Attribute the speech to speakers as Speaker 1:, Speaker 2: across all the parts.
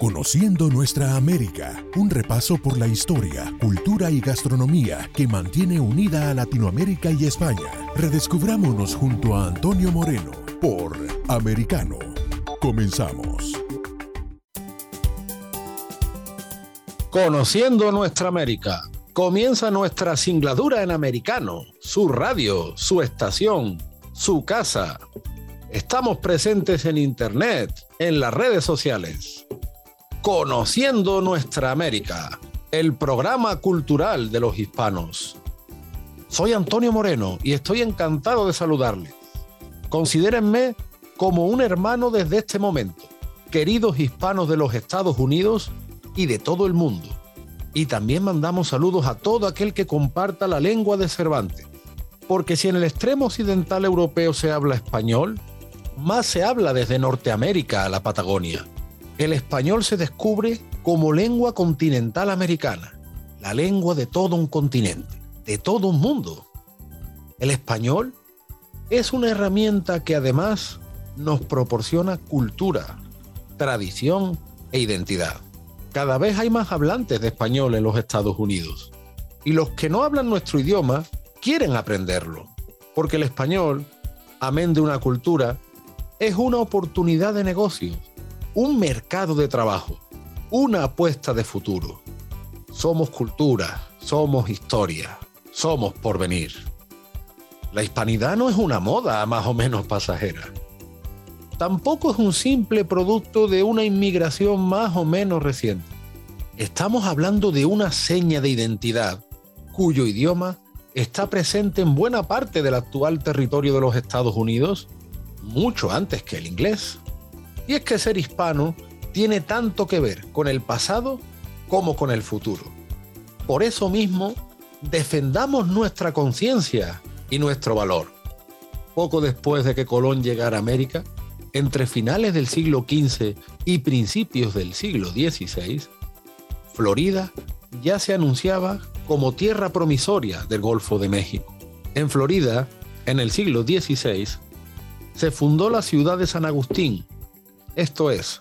Speaker 1: Conociendo nuestra América. Un repaso por la historia, cultura y gastronomía que mantiene unida a Latinoamérica y España. Redescubrámonos junto a Antonio Moreno por Americano. Comenzamos.
Speaker 2: Conociendo nuestra América. Comienza nuestra singladura en americano, su radio, su estación, su casa. Estamos presentes en internet, en las redes sociales. Conociendo nuestra América, el programa cultural de los hispanos. Soy Antonio Moreno y estoy encantado de saludarles. Considérenme como un hermano desde este momento, queridos hispanos de los Estados Unidos y de todo el mundo. Y también mandamos saludos a todo aquel que comparta la lengua de Cervantes. Porque si en el extremo occidental europeo se habla español, más se habla desde Norteamérica a la Patagonia. El español se descubre como lengua continental americana, la lengua de todo un continente, de todo un mundo. El español es una herramienta que además nos proporciona cultura, tradición e identidad. Cada vez hay más hablantes de español en los Estados Unidos. Y los que no hablan nuestro idioma quieren aprenderlo. Porque el español, amén de una cultura, es una oportunidad de negocios, un mercado de trabajo, una apuesta de futuro. Somos cultura, somos historia, somos porvenir. La hispanidad no es una moda más o menos pasajera. Tampoco es un simple producto de una inmigración más o menos reciente. Estamos hablando de una seña de identidad cuyo idioma está presente en buena parte del actual territorio de los Estados Unidos mucho antes que el inglés. Y es que ser hispano tiene tanto que ver con el pasado como con el futuro. Por eso mismo, defendamos nuestra conciencia y nuestro valor. Poco después de que Colón llegara a América, entre finales del siglo XV y principios del siglo XVI, Florida ya se anunciaba como tierra promisoria del Golfo de México. En Florida, en el siglo XVI, se fundó la ciudad de San Agustín, esto es,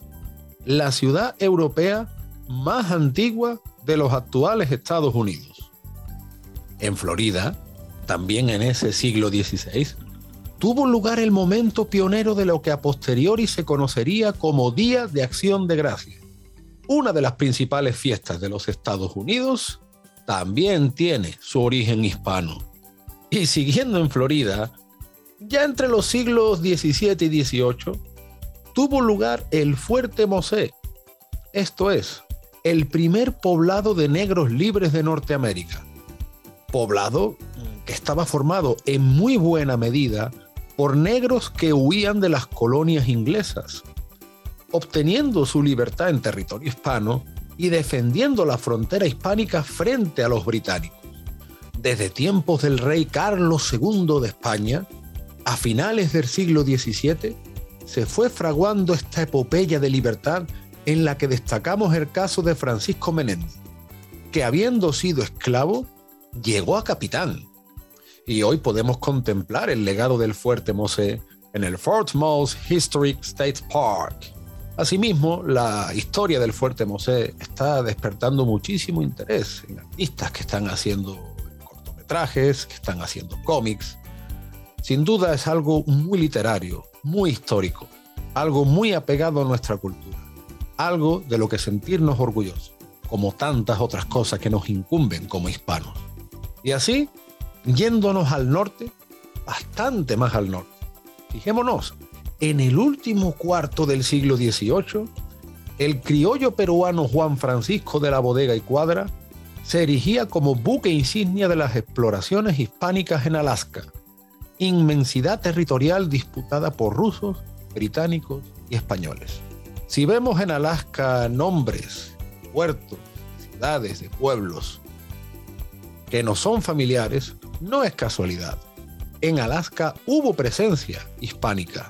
Speaker 2: la ciudad europea más antigua de los actuales Estados Unidos. En Florida, también en ese siglo XVI, tuvo lugar el momento pionero de lo que a posteriori se conocería como Día de Acción de Gracia. Una de las principales fiestas de los Estados Unidos también tiene su origen hispano. Y siguiendo en Florida, ya entre los siglos XVII y XVIII, tuvo lugar el Fuerte Mosé, esto es, el primer poblado de negros libres de Norteamérica. Poblado que estaba formado en muy buena medida por negros que huían de las colonias inglesas, obteniendo su libertad en territorio hispano y defendiendo la frontera hispánica frente a los británicos. Desde tiempos del rey Carlos II de España, a finales del siglo XVII, se fue fraguando esta epopeya de libertad en la que destacamos el caso de Francisco Menéndez, que habiendo sido esclavo, llegó a capitán. Y hoy podemos contemplar el legado del fuerte Mosé en el Fort Moss Historic State Park. Asimismo, la historia del fuerte Mosé está despertando muchísimo interés en artistas que están haciendo cortometrajes, que están haciendo cómics. Sin duda es algo muy literario, muy histórico, algo muy apegado a nuestra cultura, algo de lo que sentirnos orgullosos, como tantas otras cosas que nos incumben como hispanos. Y así, yéndonos al norte, bastante más al norte. Fijémonos, en el último cuarto del siglo XVIII, el criollo peruano Juan Francisco de la Bodega y Cuadra se erigía como buque insignia de las exploraciones hispánicas en Alaska, inmensidad territorial disputada por rusos, británicos y españoles. Si vemos en Alaska nombres, puertos, ciudades, de pueblos que no son familiares, no es casualidad. En Alaska hubo presencia hispánica,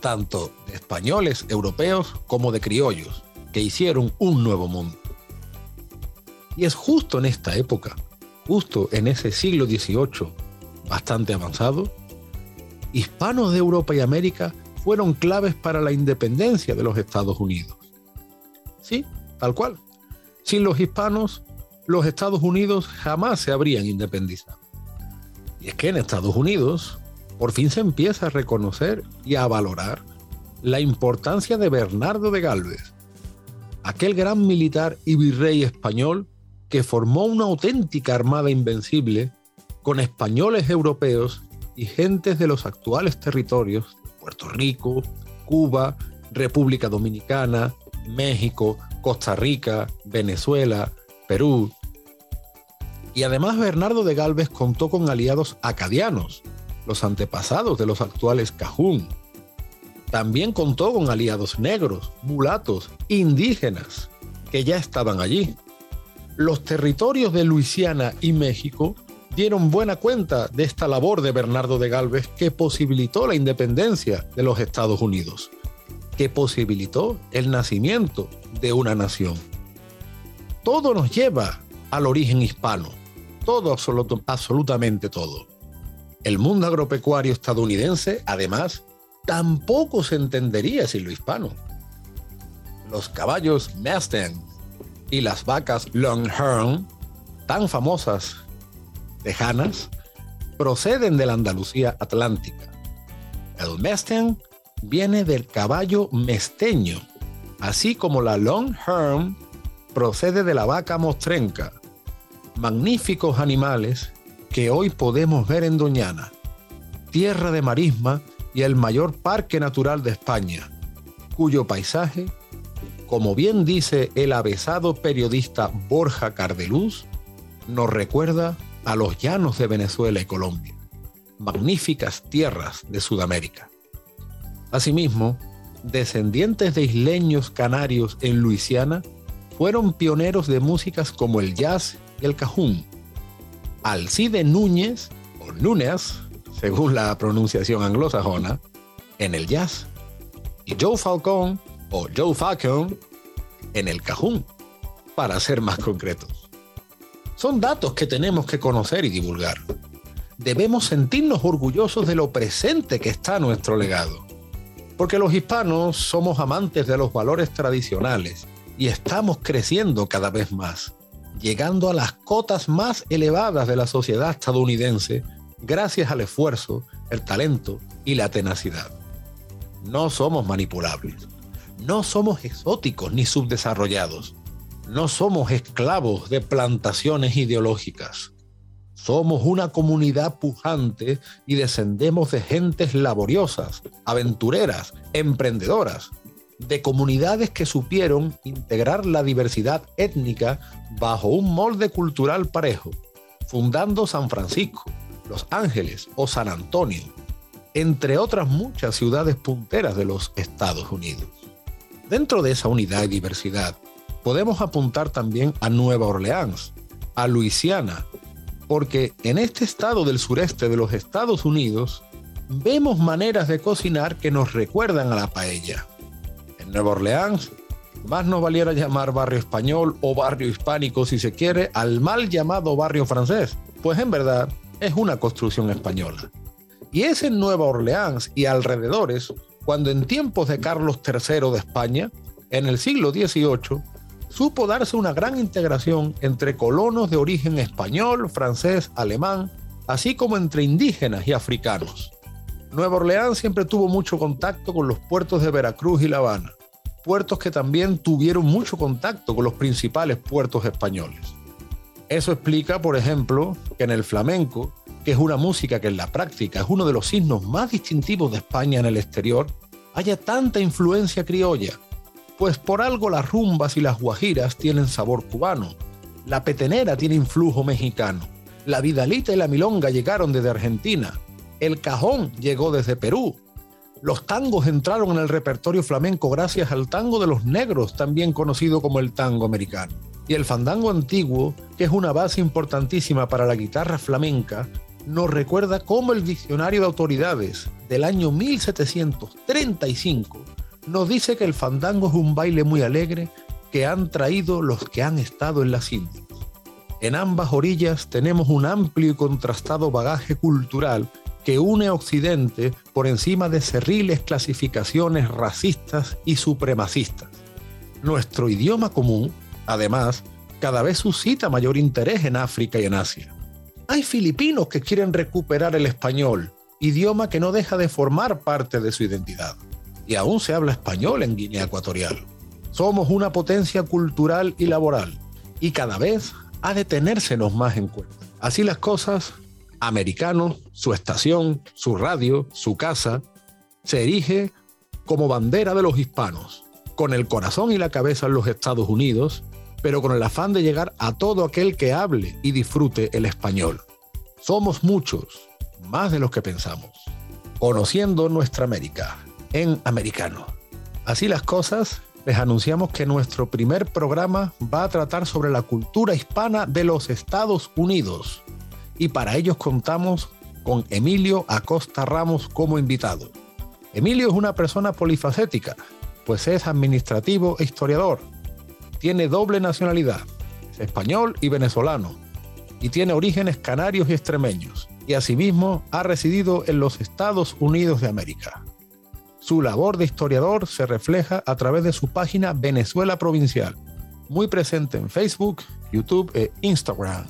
Speaker 2: tanto de españoles, europeos, como de criollos, que hicieron un nuevo mundo. Y es justo en esta época, justo en ese siglo XVIII, bastante avanzado, hispanos de Europa y América fueron claves para la independencia de los Estados Unidos. Sí, tal cual. Sin los hispanos, los Estados Unidos jamás se habrían independizado. Y es que en Estados Unidos por fin se empieza a reconocer y a valorar la importancia de Bernardo de Galvez, aquel gran militar y virrey español que formó una auténtica armada invencible con españoles europeos y gentes de los actuales territorios Puerto Rico, Cuba, República Dominicana, México, Costa Rica, Venezuela, Perú. Y además Bernardo de Galvez contó con aliados acadianos, los antepasados de los actuales Cajún. También contó con aliados negros, mulatos, indígenas, que ya estaban allí. Los territorios de Luisiana y México dieron buena cuenta de esta labor de Bernardo de Galvez que posibilitó la independencia de los Estados Unidos, que posibilitó el nacimiento de una nación. Todo nos lleva al origen hispano, todo, absolutamente todo. El mundo agropecuario estadounidense, además, tampoco se entendería sin lo hispano. Los caballos Mustang y las vacas Longhorn, tan famosas tejanas proceden de la Andalucía atlántica. El Mustang viene del caballo mesteño, así como la Longhorn procede de la vaca mostrenca. Magníficos animales que hoy podemos ver en Doñana, tierra de marisma y el mayor parque natural de España, cuyo paisaje, como bien dice el avesado periodista Borja Cardeluz, nos recuerda a los llanos de Venezuela y Colombia, magníficas tierras de Sudamérica. Asimismo, descendientes de isleños canarios en Luisiana fueron pioneros de músicas como el jazz y el cajún. Alcide Núñez, o Núñez, según la pronunciación anglosajona, en el jazz, y Joe Falcón, o Joe Falcon, en el cajún, para ser más concretos. Son datos que tenemos que conocer y divulgar. Debemos sentirnos orgullosos de lo presente que está nuestro legado. Porque los hispanos somos amantes de los valores tradicionales y estamos creciendo cada vez más, llegando a las cotas más elevadas de la sociedad estadounidense gracias al esfuerzo, el talento y la tenacidad. No somos manipulables, no somos exóticos ni subdesarrollados no somos esclavos de plantaciones ideológicas. Somos una comunidad pujante y descendemos de gentes laboriosas, aventureras, emprendedoras, de comunidades que supieron integrar la diversidad étnica bajo un molde cultural parejo, fundando San Francisco, Los Ángeles o San Antonio, entre otras muchas ciudades punteras de los Estados Unidos. Dentro de esa unidad y diversidad, podemos apuntar también a Nueva Orleans, a Luisiana, porque en este estado del sureste de los Estados Unidos vemos maneras de cocinar que nos recuerdan a la paella. En Nueva Orleans, más nos valiera llamar barrio español o barrio hispánico si se quiere al mal llamado barrio francés, pues en verdad es una construcción española. Y es en Nueva Orleans y alrededores cuando en tiempos de Carlos III de España, en el siglo XVIII, supo darse una gran integración entre colonos de origen español, francés, alemán, así como entre indígenas y africanos. Nueva Orleans siempre tuvo mucho contacto con los puertos de Veracruz y La Habana, puertos que también tuvieron mucho contacto con los principales puertos españoles. Eso explica, por ejemplo, que en el flamenco, que es una música que en la práctica es uno de los signos más distintivos de España en el exterior, haya tanta influencia criolla, pues por algo las rumbas y las guajiras tienen sabor cubano, la petenera tiene influjo mexicano, la vidalita y la milonga llegaron desde Argentina, el cajón llegó desde Perú, Los tangos entraron en el repertorio flamenco gracias al tango de los negros, también conocido como el tango americano. Y el fandango antiguo, que es una base importantísima para la guitarra flamenca, nos recuerda cómo el diccionario de autoridades del año 1735 nos dice que el fandango es un baile muy alegre que han traído los que han estado en las Indias. En ambas orillas tenemos un amplio y contrastado bagaje cultural que une a Occidente por encima de cerriles clasificaciones racistas y supremacistas. Nuestro idioma común, además, cada vez suscita mayor interés en África y en Asia. Hay filipinos que quieren recuperar el español, idioma que no deja de formar parte de su identidad. Y aún se habla español en Guinea Ecuatorial. Somos una potencia cultural y laboral, y cada vez ha de tenérsenos más en cuenta. Así las cosas, americano, su estación, su radio, su casa, se erige como bandera de los hispanos, con el corazón y la cabeza en los Estados Unidos, pero con el afán de llegar a todo aquel que hable y disfrute el español. Somos muchos, más de los que pensamos, conociendo nuestra América en americano. Así las cosas, les anunciamos que nuestro primer programa va a tratar sobre la cultura hispana de los Estados Unidos y para ellos contamos con Emilio Acosta Ramos como invitado. Emilio es una persona polifacética, pues es administrativo e historiador. Tiene doble nacionalidad, es español y venezolano, y tiene orígenes canarios y extremeños, y asimismo ha residido en los Estados Unidos de América. Su labor de historiador se refleja a través de su página Venezuela Provincial, muy presente en Facebook, YouTube e Instagram.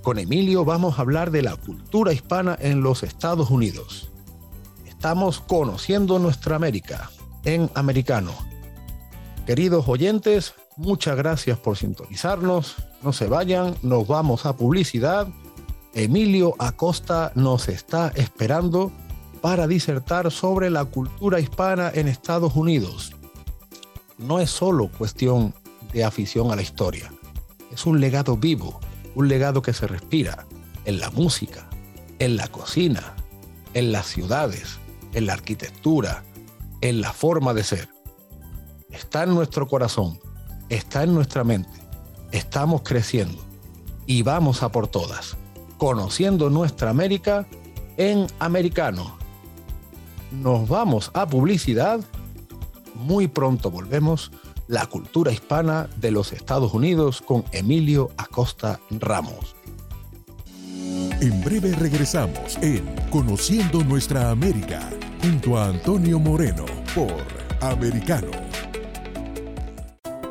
Speaker 2: Con Emilio vamos a hablar de la cultura hispana en los Estados Unidos. Estamos conociendo nuestra América en americano. Queridos oyentes, muchas gracias por sintonizarnos. No se vayan, nos vamos a publicidad. Emilio Acosta nos está esperando para disertar sobre la cultura hispana en Estados Unidos. No es solo cuestión de afición a la historia, es un legado vivo, un legado que se respira en la música, en la cocina, en las ciudades, en la arquitectura, en la forma de ser. Está en nuestro corazón, está en nuestra mente. Estamos creciendo y vamos a por todas, conociendo nuestra América en americano nos vamos a publicidad. Muy pronto volvemos. La cultura hispana de los Estados Unidos con Emilio Acosta Ramos.
Speaker 1: En breve regresamos en Conociendo Nuestra América junto a Antonio Moreno por Americano.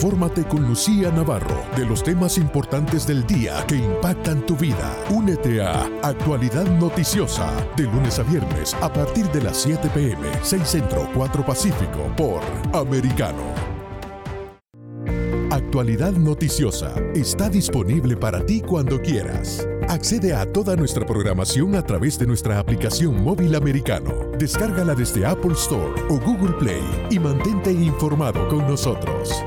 Speaker 1: Infórmate con Lucía Navarro de los temas importantes del día que impactan tu vida. Únete a Actualidad Noticiosa de lunes a viernes a partir de las 7 pm, 6 Centro, 4 Pacífico por Americano. Actualidad Noticiosa está disponible para ti cuando quieras. Accede a toda nuestra programación a través de nuestra aplicación móvil americano. Descárgala desde Apple Store o Google Play y mantente informado con nosotros.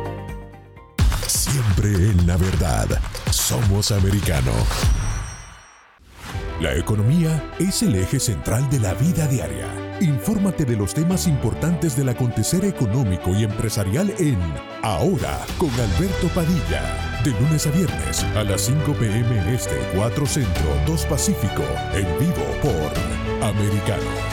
Speaker 1: En la verdad. Somos americano. La economía es el eje central de la vida diaria. Infórmate de los temas importantes del acontecer económico y empresarial en Ahora con Alberto Padilla. De lunes a viernes a las 5 pm este, 4 centro, 2 pacífico, en vivo por Americano.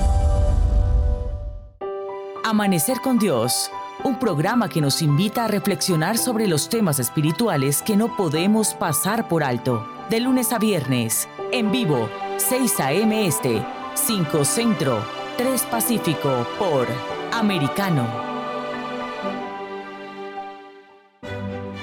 Speaker 3: Amanecer con Dios, un programa que nos invita a reflexionar sobre los temas espirituales que no podemos pasar por alto. De lunes a viernes, en vivo, 6 a.m. Este, 5 Centro, 3 Pacífico, por Americano.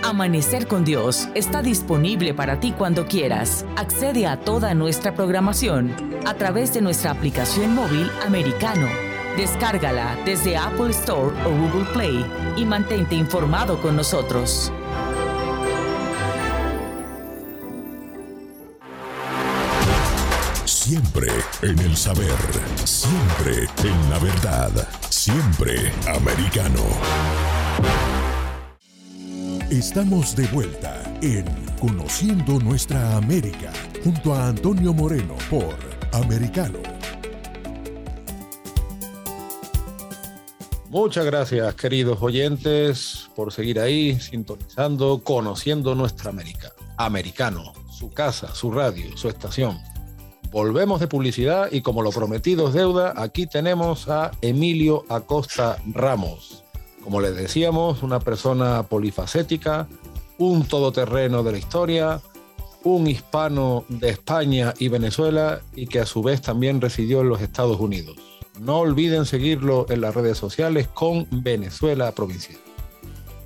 Speaker 3: Amanecer con Dios está disponible para ti cuando quieras. Accede a toda nuestra programación a través de nuestra aplicación móvil Americano Descárgala desde Apple Store o Google Play y mantente informado con nosotros.
Speaker 1: Siempre en el saber, siempre en la verdad, siempre americano. Estamos de vuelta en Conociendo Nuestra América junto a Antonio Moreno por Americano
Speaker 2: Muchas gracias, queridos oyentes, por seguir ahí, sintonizando, conociendo nuestra América. Americano, su casa, su radio, su estación. Volvemos de publicidad y como lo prometido es deuda, aquí tenemos a Emilio Acosta Ramos. Como les decíamos, una persona polifacética, un todoterreno de la historia, un hispano de España y Venezuela y que a su vez también residió en los Estados Unidos. No olviden seguirlo en las redes sociales con Venezuela Provincial.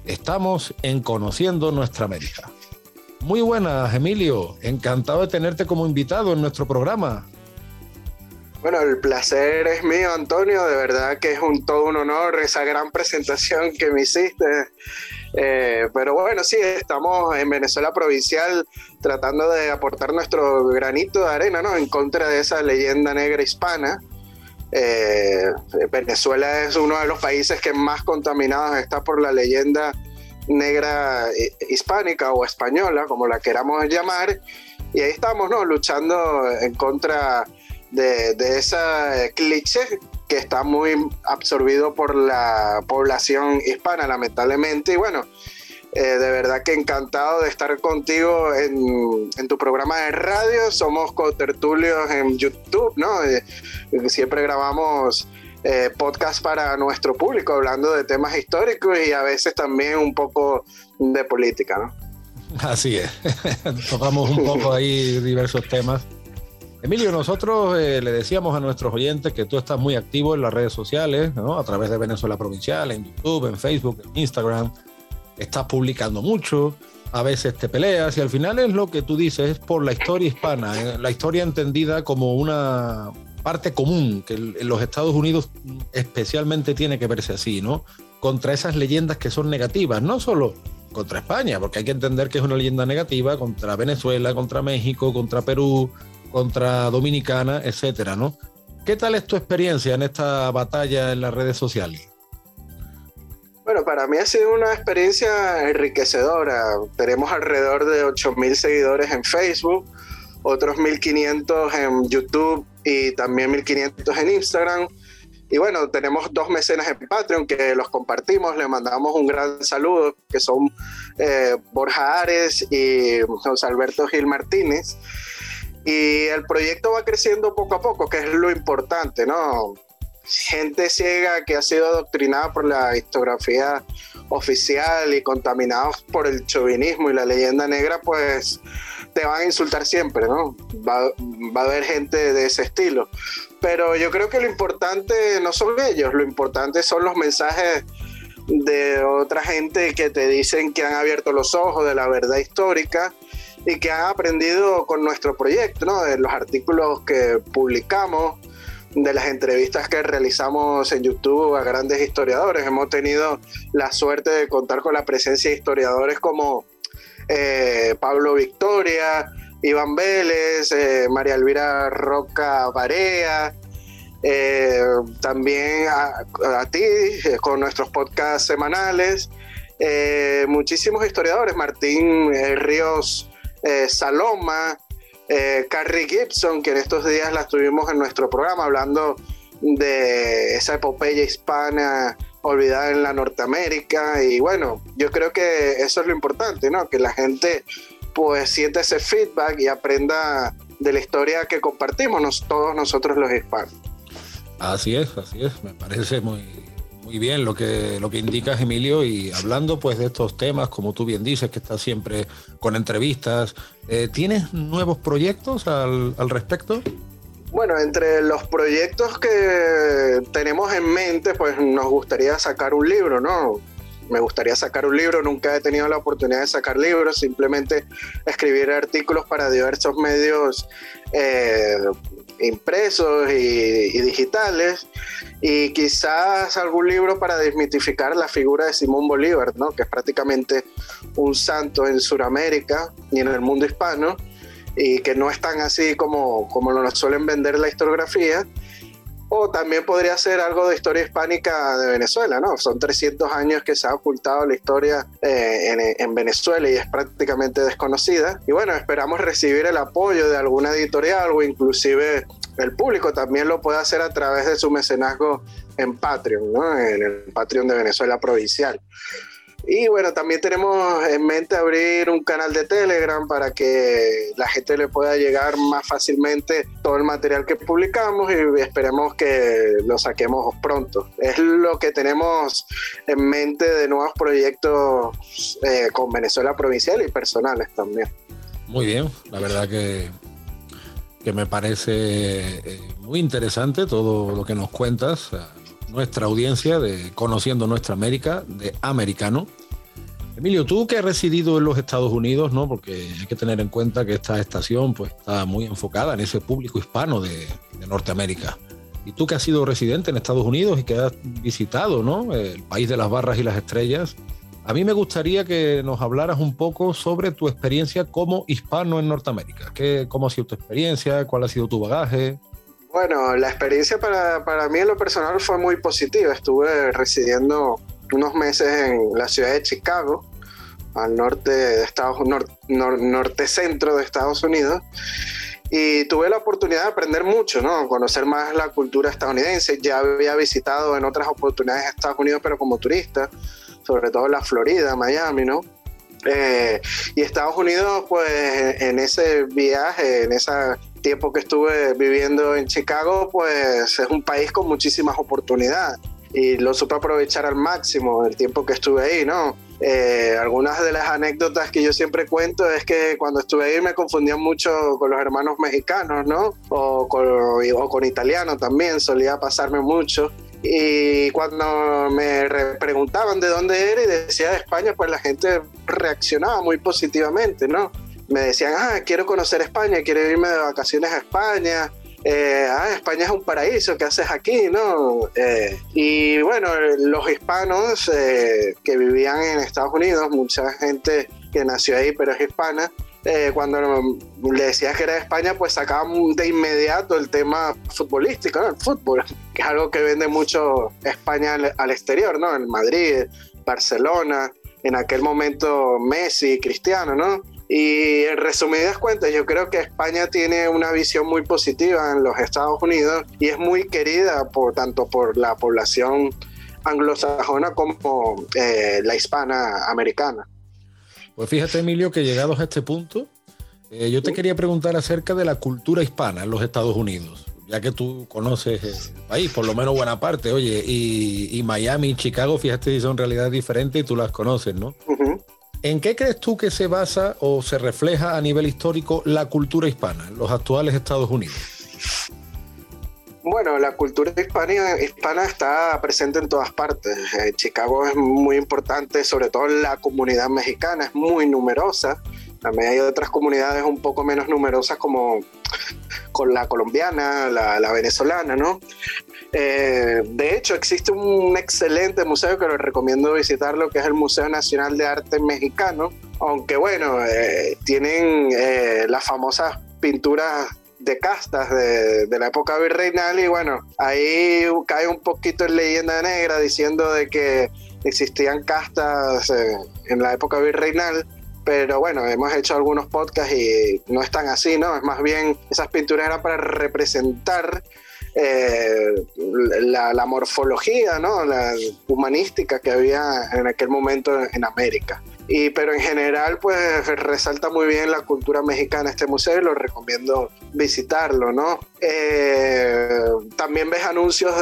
Speaker 2: Estamos en Conociendo Nuestra América. Muy buenas, Emilio. Encantado de tenerte como invitado en nuestro programa.
Speaker 4: Bueno, el placer es mío, Antonio. De verdad que es un todo un honor esa gran presentación que me hiciste. Eh, pero bueno, sí, estamos en Venezuela Provincial tratando de aportar nuestro granito de arena, ¿no? En contra de esa leyenda negra hispana eh, Venezuela es uno de los países que más contaminados está por la leyenda negra eh, hispánica o española, como la queramos llamar, y ahí estamos, ¿no? Luchando en contra de, de esa cliché que está muy absorbido por la población hispana, lamentablemente, y bueno, eh, de verdad que encantado de estar contigo en, tu programa de radio. Somos cotertulios en YouTube, ¿no? Eh, siempre grabamos eh, podcast para nuestro público hablando de temas históricos y a veces también un poco de política, ¿no?
Speaker 2: Así es. Tocamos un poco ahí diversos temas. Emilio, nosotros le decíamos a nuestros oyentes que tú estás muy activo en las redes sociales, ¿no? A través de Venezuela Provincial, en YouTube, en Facebook, en Instagram estás publicando mucho, a veces te peleas y al final es lo que tú dices, es por la historia hispana, eh, la historia entendida como una parte común que en los Estados Unidos especialmente tiene que verse así, ¿no? Contra esas leyendas que son negativas, no solo contra España, porque hay que entender que es una leyenda negativa contra Venezuela, contra México, contra Perú, contra Dominicana, etcétera, ¿no? ¿Qué tal es tu experiencia en esta batalla en las redes sociales?
Speaker 4: Bueno, para mí ha sido una experiencia enriquecedora. Tenemos alrededor de 8.000 seguidores en Facebook, otros 1.500 en YouTube y también 1.500 en Instagram. Y bueno, tenemos dos mecenas en Patreon que los compartimos, le mandamos un gran saludo, que son eh, Borja Ares y José Alberto Gil Martínez. Y el proyecto va creciendo poco a poco, que es lo importante, ¿no? Gente ciega que ha sido adoctrinada por la historiografía oficial y contaminados por el chauvinismo y la leyenda negra, pues te van a insultar siempre, ¿no? Va, a haber gente de ese estilo. Pero yo creo que lo importante no son ellos, lo importante son los mensajes de otra gente que te dicen que han abierto los ojos de la verdad histórica y que han aprendido con nuestro proyecto, ¿no? De los artículos que publicamos, de las entrevistas que realizamos en YouTube a grandes historiadores. Hemos tenido la suerte de contar con la presencia de historiadores como eh, Pablo Victoria, Iván Vélez, eh, María Elvira Roca Barea, eh, también a, ti con nuestros podcasts semanales. muchísimos historiadores, Martín Ríos Saloma, eh, Carrie Gibson, que en estos días la tuvimos en nuestro programa hablando de esa epopeya hispana olvidada en la Norteamérica. Y bueno, yo creo que eso es lo importante, ¿no? Que la gente pues sienta ese feedback y aprenda de la historia que compartimos todos nosotros los hispanos.
Speaker 2: Así es, así es, me parece muy, muy bien lo que, lo que indicas, Emilio, y hablando pues de estos temas, como tú bien dices, que estás siempre con entrevistas, eh, ¿tienes nuevos proyectos al, respecto?
Speaker 4: Bueno, entre los proyectos que tenemos en mente, pues nos gustaría sacar un libro, ¿no? Me gustaría sacar un libro, nunca he tenido la oportunidad de sacar libros, simplemente escribir artículos para diversos medios eh, impresos y, digitales y quizás algún libro para desmitificar la figura de Simón Bolívar, ¿no? que es prácticamente un santo en Sudamérica y en el mundo hispano y que no es tan así como, como nos suelen vender la historiografía. O también podría ser algo de historia hispánica de Venezuela, ¿no? Son 300 años que se ha ocultado la historia eh, en, en, Venezuela y es prácticamente desconocida. Y bueno, esperamos recibir el apoyo de alguna editorial o inclusive el público también lo puede hacer a través de su mecenazgo en Patreon, ¿no? En el Patreon de Venezuela Provincial. Y bueno, también tenemos en mente abrir un canal de Telegram para que la gente le pueda llegar más fácilmente todo el material que publicamos y esperemos que lo saquemos pronto. Es lo que tenemos en mente de nuevos proyectos eh, con Venezuela provincial y personales también.
Speaker 2: Muy bien, la verdad que, que me parece eh, muy interesante todo lo que nos cuentas nuestra audiencia de Conociendo Nuestra América, de Americano. Emilio, tú que has residido en los Estados Unidos, ¿no? Porque hay que tener en cuenta que esta estación pues, está muy enfocada en ese público hispano de, Norteamérica. Y tú que has sido residente en Estados Unidos y que has visitado ¿no? el país de las barras y las estrellas, a mí me gustaría que nos hablaras un poco sobre tu experiencia como hispano en Norteamérica. ¿Qué, ¿Cómo ha sido tu experiencia? ¿Cuál ha sido tu bagaje?
Speaker 4: Bueno, la experiencia para, para mí en lo personal fue muy positiva. Estuve residiendo unos meses en la ciudad de Chicago, al norte de Estados norte centro de Estados Unidos. Y tuve la oportunidad de aprender mucho, ¿no? Conocer más la cultura estadounidense. Ya había visitado en otras oportunidades Estados Unidos, pero como turista, sobre todo la Florida, Miami, ¿no? Eh, y Estados Unidos, pues en ese viaje, en ese tiempo que estuve viviendo en Chicago, pues es un país con muchísimas oportunidades y lo supe aprovechar al máximo el tiempo que estuve ahí, ¿no? Eh, algunas de las anécdotas que yo siempre cuento es que cuando estuve ahí me confundía mucho con los hermanos mexicanos, ¿no? O con, o con italiano también, solía pasarme mucho. Y cuando me preguntaban de dónde era y decía de España, pues la gente reaccionaba muy positivamente, ¿no? Me decían, ah, quiero conocer España, quiero irme de vacaciones a España, eh, ah, España es un paraíso, ¿qué haces aquí? ¿no? Eh, y bueno, los hispanos eh, que vivían en Estados Unidos, mucha gente que nació ahí pero es hispana, cuando le decías que era de España, pues sacaban de inmediato el tema futbolístico, ¿no? el fútbol, que es algo que vende mucho España al, al exterior, ¿no? En Madrid, Barcelona, en aquel momento Messi, Cristiano, ¿no? Y en resumidas cuentas, yo creo que España tiene una visión muy positiva en los Estados Unidos y es muy querida por tanto por la población anglosajona como eh, la hispana americana.
Speaker 2: Pues fíjate, Emilio, que llegados a este punto, eh, yo te quería preguntar acerca de la cultura hispana en los Estados Unidos, ya que tú conoces el país, por lo menos buena parte, oye, y, Miami y Chicago, fíjate, son realidades diferentes y tú las conoces, ¿no? ¿En qué crees tú que se basa o se refleja a nivel histórico la cultura hispana en los actuales Estados Unidos?
Speaker 4: Bueno, la cultura hispana, está presente en todas partes. Eh, Chicago es muy importante, sobre todo la comunidad mexicana es muy numerosa. También hay otras comunidades un poco menos numerosas como con la colombiana, la, venezolana, ¿no? Eh, de hecho, existe un excelente museo que lo recomiendo visitarlo, que es el Museo Nacional de Arte Mexicano, aunque bueno, eh, tienen eh, las famosas pinturas de castas de, la época virreinal y bueno, ahí cae un poquito en leyenda negra diciendo de que existían castas en la época virreinal pero bueno, hemos hecho algunos podcasts y no es tan así, ¿no? Es más bien, esas pinturas eran para representar eh, la, la, morfología, ¿no? La humanística que había en aquel momento en América. Y, pero en general, pues resalta muy bien la cultura mexicana este museo y lo recomiendo visitarlo, ¿no? Eh, también ves anuncios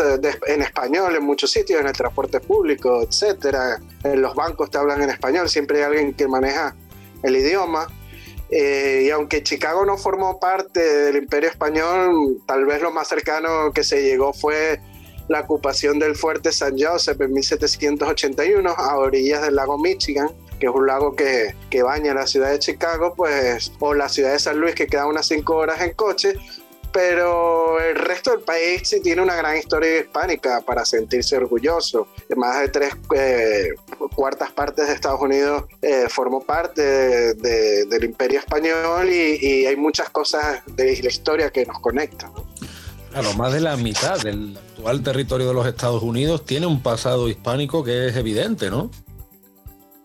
Speaker 4: en español en muchos sitios, en el transporte público, etcétera. En los bancos te hablan en español, siempre hay alguien que maneja el idioma. Eh, y aunque Chicago no formó parte del Imperio Español, tal vez lo más cercano que se llegó fue la ocupación del fuerte San Joseph en 1781 a orillas del lago Michigan que es un lago que, que, baña la ciudad de Chicago, pues, o la ciudad de San Luis, que queda unas cinco horas en coche, pero el resto del país sí tiene una gran historia hispánica para sentirse orgulloso. Más de tres eh, cuartas partes de Estados Unidos eh, formó parte del imperio español y, y, hay muchas cosas de la historia que nos conectan.
Speaker 2: Claro, más de la mitad del actual territorio de los Estados Unidos tiene un pasado hispánico que es evidente, ¿no?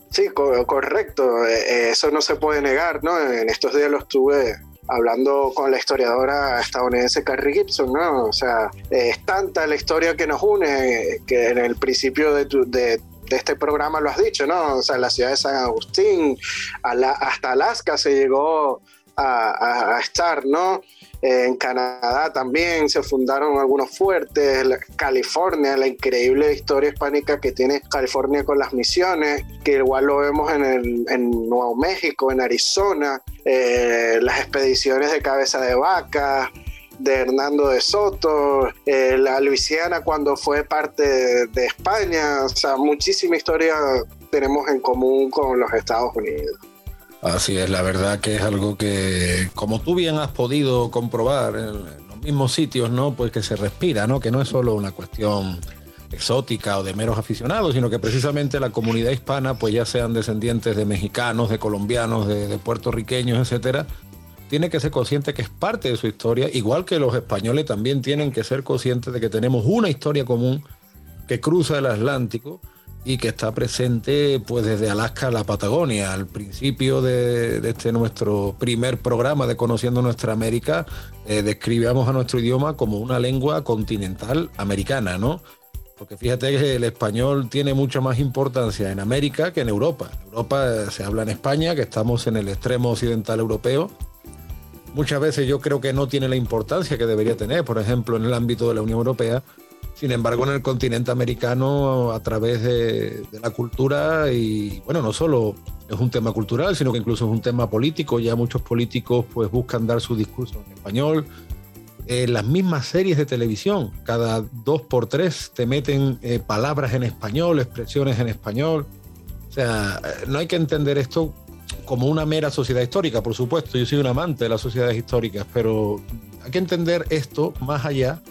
Speaker 4: Sí, correcto. Eh, eso no se puede negar, ¿no? En estos días lo estuve hablando con la historiadora estadounidense Carrie Gibson, ¿no? O sea, es tanta la historia que nos une que en el principio de, de, este programa lo has dicho, ¿no? O sea, la ciudad de San Agustín, hasta Alaska se llegó a estar, ¿no? En Canadá también se fundaron algunos fuertes, California, la increíble historia hispánica que tiene California con las misiones, que igual lo vemos en, Nuevo México, en Arizona, eh, las expediciones de cabeza de vaca, de Hernando de Soto, eh, la Luisiana cuando fue parte de España, o sea, muchísima historia tenemos en común con los Estados Unidos.
Speaker 2: Así es, la verdad que es algo que, como tú bien has podido comprobar en, los mismos sitios, ¿no? Pues que se respira, ¿no? Que no es solo una cuestión exótica o de meros aficionados, sino que precisamente la comunidad hispana, pues ya sean descendientes de mexicanos, de colombianos, de, puertorriqueños, etcétera, tiene que ser consciente que es parte de su historia, igual que los españoles también tienen que ser conscientes de que tenemos una historia común que cruza el Atlántico y que está presente pues desde Alaska a la Patagonia. Al principio de, este nuestro primer programa de Conociendo Nuestra América, eh, describíamos a nuestro idioma como una lengua continental americana, ¿no? Porque fíjate que el español tiene mucha más importancia en América que en Europa. Europa eh, se habla en España, que estamos en el extremo occidental europeo. Muchas veces yo creo que no tiene la importancia que debería tener, por ejemplo, en el ámbito de la Unión Europea, sin embargo, en el continente americano, a través de, la cultura, y bueno, no solo es un tema cultural, sino que incluso es un tema político. Ya muchos políticos pues buscan dar su discurso en español. En las mismas series de televisión, cada dos por tres te meten eh, palabras en español, expresiones en español. O sea, eh, no hay que entender esto como una mera sociedad histórica, por supuesto. Yo soy un amante de las sociedades históricas, pero hay que entender esto más allá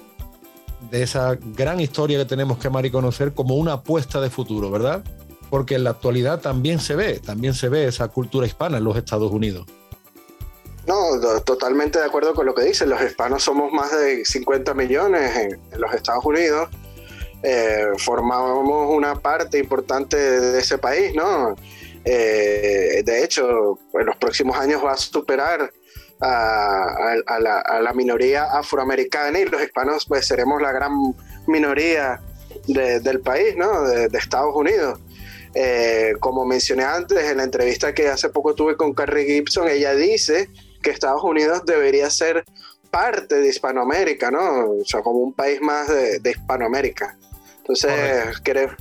Speaker 2: de esa gran historia que tenemos que amar y conocer como una apuesta de futuro, ¿verdad? Porque en la actualidad también se ve, también se ve esa cultura hispana en los Estados Unidos.
Speaker 4: No, totalmente de acuerdo con lo que dice. Los hispanos somos más de 50 millones en, los Estados Unidos. Eh, formamos una parte importante de ese país, ¿no? Eh, de hecho, en los próximos años va a superar a, la, minoría afroamericana y los hispanos pues seremos la gran minoría del país, ¿no? De, Estados Unidos. Eh, como mencioné antes en la entrevista que hace poco tuve con Carrie Gibson, ella dice que Estados Unidos debería ser parte de Hispanoamérica, ¿no? O sea, como un país más de, Hispanoamérica. Entonces,
Speaker 2: Correcto.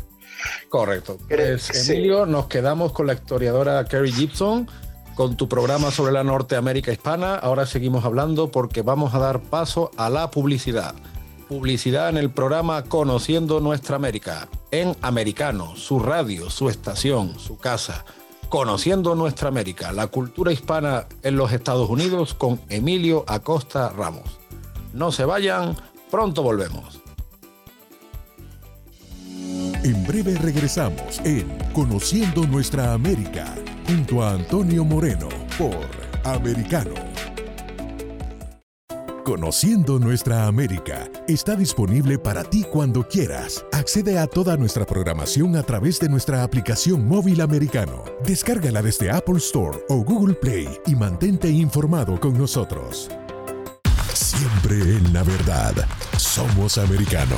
Speaker 2: Correcto. Pues, Emilio, nos quedamos con la historiadora Carrie Gibson con tu programa sobre la Norteamérica hispana. Ahora seguimos hablando porque vamos a dar paso a la publicidad. Publicidad en el programa Conociendo Nuestra América, en Americano, su radio, su estación, su casa. Conociendo Nuestra América, la cultura hispana en los Estados Unidos con Emilio Acosta Ramos. No se vayan, pronto volvemos.
Speaker 1: En breve regresamos en Conociendo Nuestra América junto a Antonio Moreno por Americano. Conociendo nuestra América está disponible para ti cuando quieras. Accede a toda nuestra programación a través de nuestra aplicación móvil americano. Descárgala desde Apple Store o Google Play y mantente informado con nosotros. Siempre en la verdad, somos americano.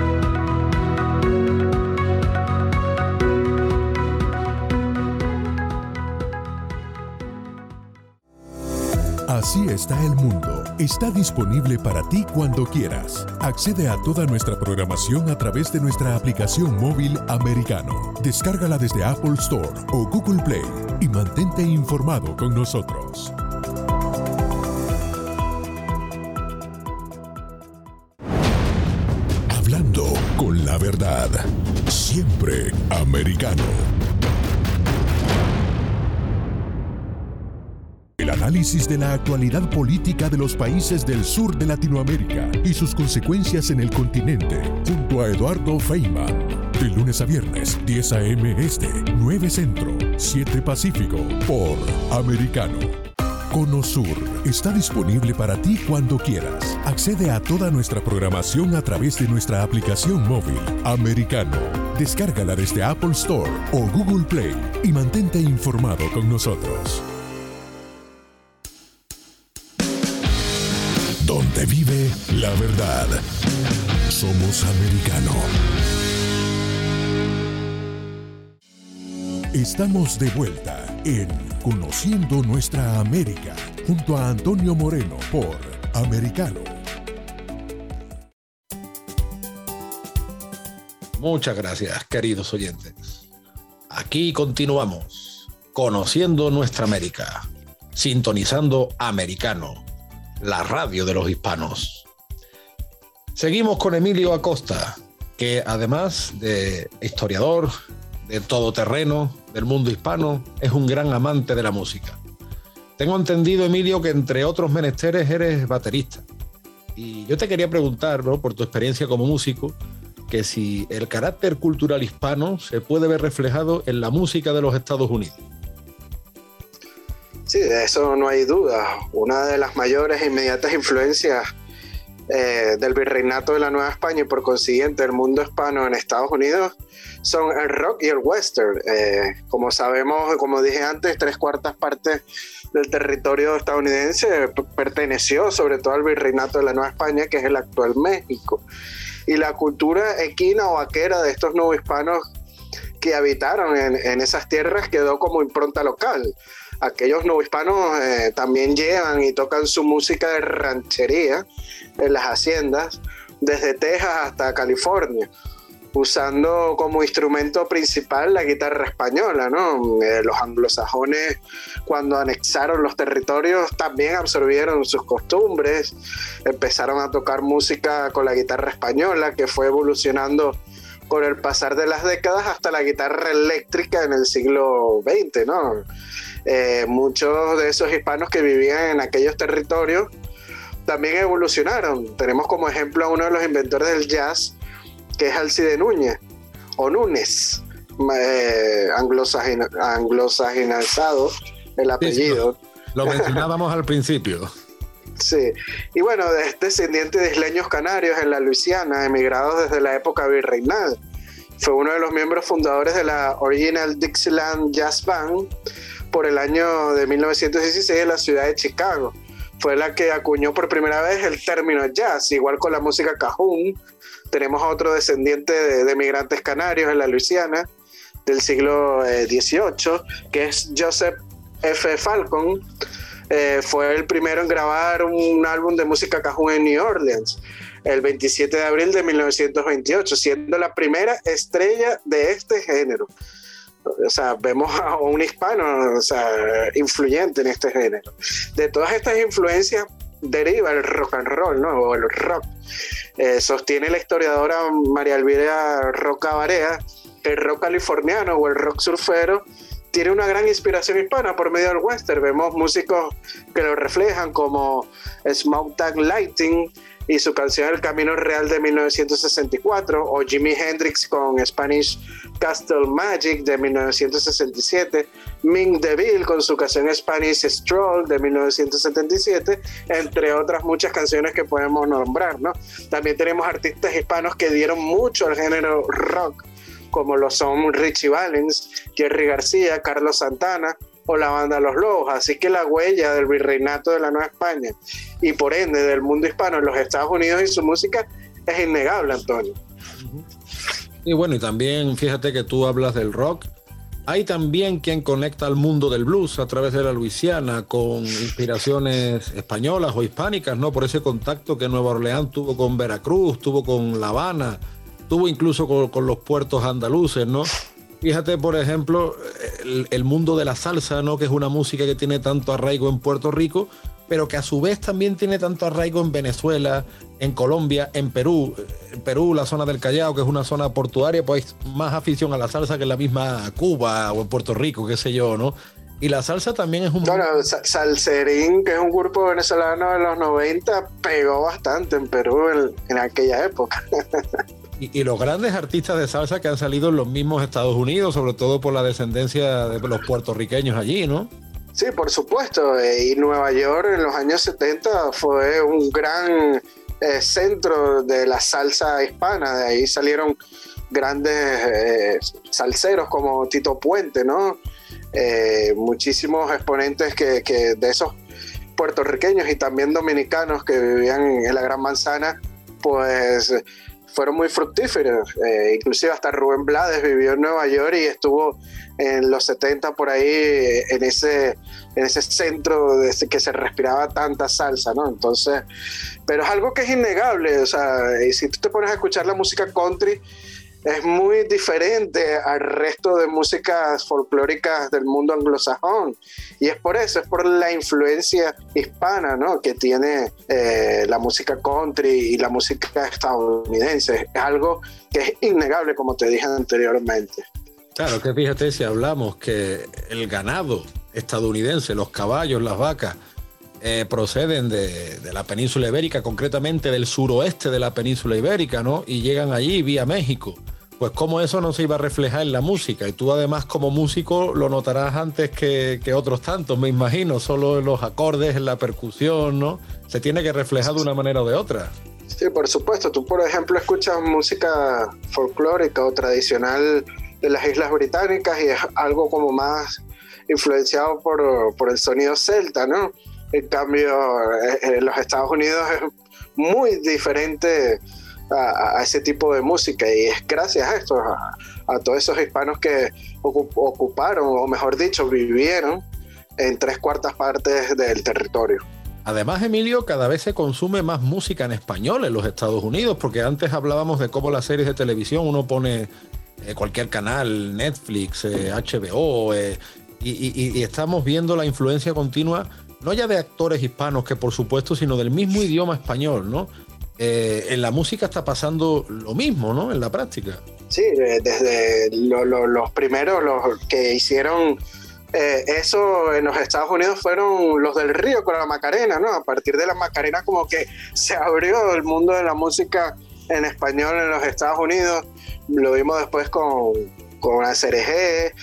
Speaker 1: Así está el mundo. Está disponible para ti cuando quieras. Accede a toda nuestra programación a través de nuestra aplicación móvil americano. Descárgala desde Apple Store o Google Play y mantente informado con nosotros. Hablando con la verdad. Siempre americano. Análisis de la actualidad política de los países del sur de Latinoamérica y sus consecuencias en el continente, junto a Eduardo Feynman. De lunes a viernes, 10 a.m. Este, 9 Centro, 7 Pacífico, por Americano. Conosur está disponible para ti cuando quieras. Accede a toda nuestra programación a través de nuestra aplicación móvil Americano. Descárgala desde Apple Store o Google Play y mantente informado con nosotros. Vive la verdad. Somos americano. Estamos de vuelta en Conociendo Nuestra América junto a Antonio Moreno por Americano.
Speaker 2: Muchas gracias, queridos oyentes. Aquí continuamos, conociendo nuestra América, sintonizando americano la radio de los hispanos. Seguimos con Emilio Acosta, que además de historiador, de todoterreno del mundo hispano, es un gran amante de la música. Tengo entendido, Emilio, que entre otros menesteres eres baterista. Y yo te quería preguntar, por tu experiencia como músico, que si el carácter cultural hispano se puede ver reflejado en la música de los Estados Unidos.
Speaker 4: Sí, de eso no hay duda. Una de las mayores e inmediatas influencias eh, del virreinato de la Nueva España y por consiguiente el mundo hispano en Estados Unidos son el rock y el western. Eh, como sabemos, como dije antes, tres cuartas partes del territorio estadounidense perteneció sobre todo al virreinato de la Nueva España, que es el actual México. Y la cultura equina o vaquera de estos nuevos hispanos que habitaron en, en esas tierras quedó como impronta local aquellos no hispanos eh, también llevan y tocan su música de ranchería en las haciendas, desde Texas hasta California, usando como instrumento principal la guitarra española, ¿no? Eh, los anglosajones, cuando anexaron los territorios, también absorbieron sus costumbres, empezaron a tocar música con la guitarra española, que fue evolucionando con el pasar de las décadas hasta la guitarra eléctrica en el siglo XX, ¿no? Eh, muchos de esos hispanos que vivían en aquellos territorios también evolucionaron. Tenemos como ejemplo a uno de los inventores del jazz, que es Alcide Núñez, o Núñez, eh, el apellido.
Speaker 2: lo, mencionábamos al principio.
Speaker 4: Sí, y bueno, es descendiente de isleños canarios en la Luisiana, emigrados desde la época virreinal. Fue uno de los miembros fundadores de la Original Dixieland Jazz Band, por el año de 1916 en la ciudad de Chicago. Fue la que acuñó por primera vez el término jazz, igual con la música cajún. Tenemos a otro descendiente de, migrantes canarios en la Luisiana del siglo XVIII, eh, que es Joseph F. Falcon. Eh, fue el primero en grabar un álbum de música cajún en New Orleans el 27 de abril de 1928, siendo la primera estrella de este género o sea, vemos a un hispano, o sea, influyente en este género. De todas estas influencias deriva el rock and roll, ¿no? O el rock. Eh, sostiene la historiadora María Elvira Roca Barea el rock californiano o el rock surfero tiene una gran inspiración hispana por medio del western. Vemos músicos que lo reflejan como Smoke Tag Lighting y su canción El Camino Real de 1964, o Jimi Hendrix con Spanish Castle Magic de 1967, Ming DeVille con su canción Spanish Stroll de 1977, entre otras muchas canciones que podemos nombrar, ¿no? También tenemos artistas hispanos que dieron mucho al género rock, como lo son Richie Valens, Jerry García, Carlos Santana, o la banda Los Lobos. Así que la huella del virreinato de la Nueva España y por ende del mundo hispano en los Estados Unidos y su música es innegable, Antonio.
Speaker 2: Y bueno, y también fíjate que tú hablas del rock. Hay también quien conecta al mundo del blues a través de la Luisiana con inspiraciones españolas o hispánicas, ¿no? Por ese contacto que Nueva Orleans tuvo con Veracruz, tuvo con La Habana, tuvo incluso con, con los puertos andaluces, ¿no? Fíjate, por ejemplo, el, mundo de la salsa, ¿no? Que es una música que tiene tanto arraigo en Puerto Rico, pero que a su vez también tiene tanto arraigo en Venezuela, en Colombia, en Perú. En Perú, la zona del Callao, que es una zona portuaria, pues hay más afición a la salsa que en la misma Cuba o en Puerto Rico, qué sé yo, ¿no? Y la salsa también es un...
Speaker 4: Bueno, Salserín, que es un grupo venezolano de los 90, pegó bastante en Perú en, en aquella época.
Speaker 2: Y, los grandes artistas de salsa que han salido en los mismos Estados Unidos, sobre todo por la descendencia de los puertorriqueños allí, ¿no?
Speaker 4: Sí, por supuesto. Eh, y Nueva York en los años 70 fue un gran eh, centro de la salsa hispana. De ahí salieron grandes eh, salseros como Tito Puente, ¿no? muchísimos exponentes que, que de esos puertorriqueños y también dominicanos que vivían en la Gran Manzana, pues fueron muy fructíferos. Eh, inclusive hasta Rubén Blades vivió en Nueva York y estuvo en los 70 por ahí en ese, ese centro que se respiraba tanta salsa, ¿no? Entonces, pero es algo que es innegable, o sea, si tú te pones a escuchar la música country, es muy diferente al resto de músicas folclóricas del mundo anglosajón. Y es por eso, es por la influencia hispana ¿no? que tiene eh, la música country y la música estadounidense. Es algo que es innegable, como te dije anteriormente.
Speaker 2: Claro, que fíjate si hablamos que el ganado estadounidense, los caballos, las vacas, eh, proceden de, de, la península ibérica, concretamente del suroeste de la península ibérica, ¿no? Y llegan allí vía México pues cómo eso no se iba a reflejar en la música. Y tú además como músico lo notarás antes que, otros tantos, me imagino, solo en los acordes, en la percusión, ¿no? Se tiene que reflejar de una manera o de otra.
Speaker 4: Sí, por supuesto. Tú, por ejemplo, escuchas música folclórica o tradicional de las Islas Británicas y es algo como más influenciado por, por el sonido celta, ¿no? En cambio, eh, en los Estados Unidos es muy diferente a, ese tipo de música y es gracias a esto, a, todos esos hispanos que ocuparon, o mejor dicho, vivieron en tres cuartas partes del territorio.
Speaker 2: Además, Emilio, cada vez se consume más música en español en los Estados Unidos, porque antes hablábamos de cómo las series de televisión uno pone eh, cualquier canal, Netflix, HBO, eh, eh, y, estamos viendo la influencia continua, no ya de actores hispanos, que por supuesto, sino del mismo idioma español, ¿no? Eh, en la música está pasando lo mismo, ¿no? En la práctica.
Speaker 4: Sí, desde los primeros, los que hicieron eh, eso en los Estados Unidos fueron los del Río con la Macarena, ¿no? A partir de la Macarena como que se abrió el mundo de la música en español en los Estados Unidos. Lo vimos después con, con ACRG,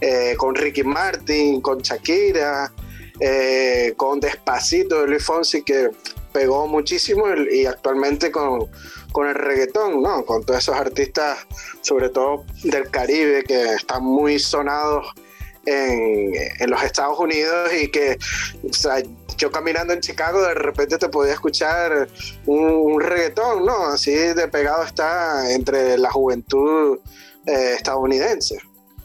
Speaker 4: eh, con Ricky Martin, con Shakira, con Despacito de Luis Fonsi, que pegó muchísimo y actualmente con, el reggaetón, ¿no? Con todos esos artistas, sobre todo del Caribe, que están muy sonados en, los Estados Unidos y que, yo caminando en Chicago de repente te podía escuchar un, reggaetón, ¿no? Así de pegado está entre la juventud eh, estadounidense.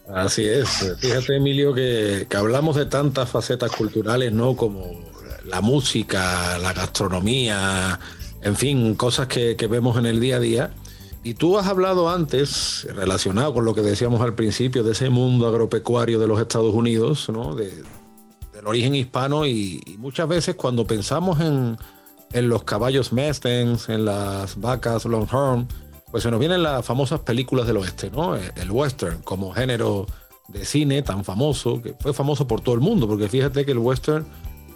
Speaker 2: Así es. Fíjate, Emilio, que, que hablamos de tantas facetas culturales, ¿no? Como la música, la gastronomía, en fin, cosas que, vemos en el día a día. Y tú has hablado antes, relacionado con lo que decíamos al principio, de ese mundo agropecuario de los Estados Unidos, ¿no? De, del origen hispano y, muchas veces cuando pensamos en, en los caballos Mustangs, en las vacas Longhorn, pues se nos vienen las famosas películas del oeste, ¿no? El western como género de cine tan famoso, que fue famoso por todo el mundo, porque fíjate que el western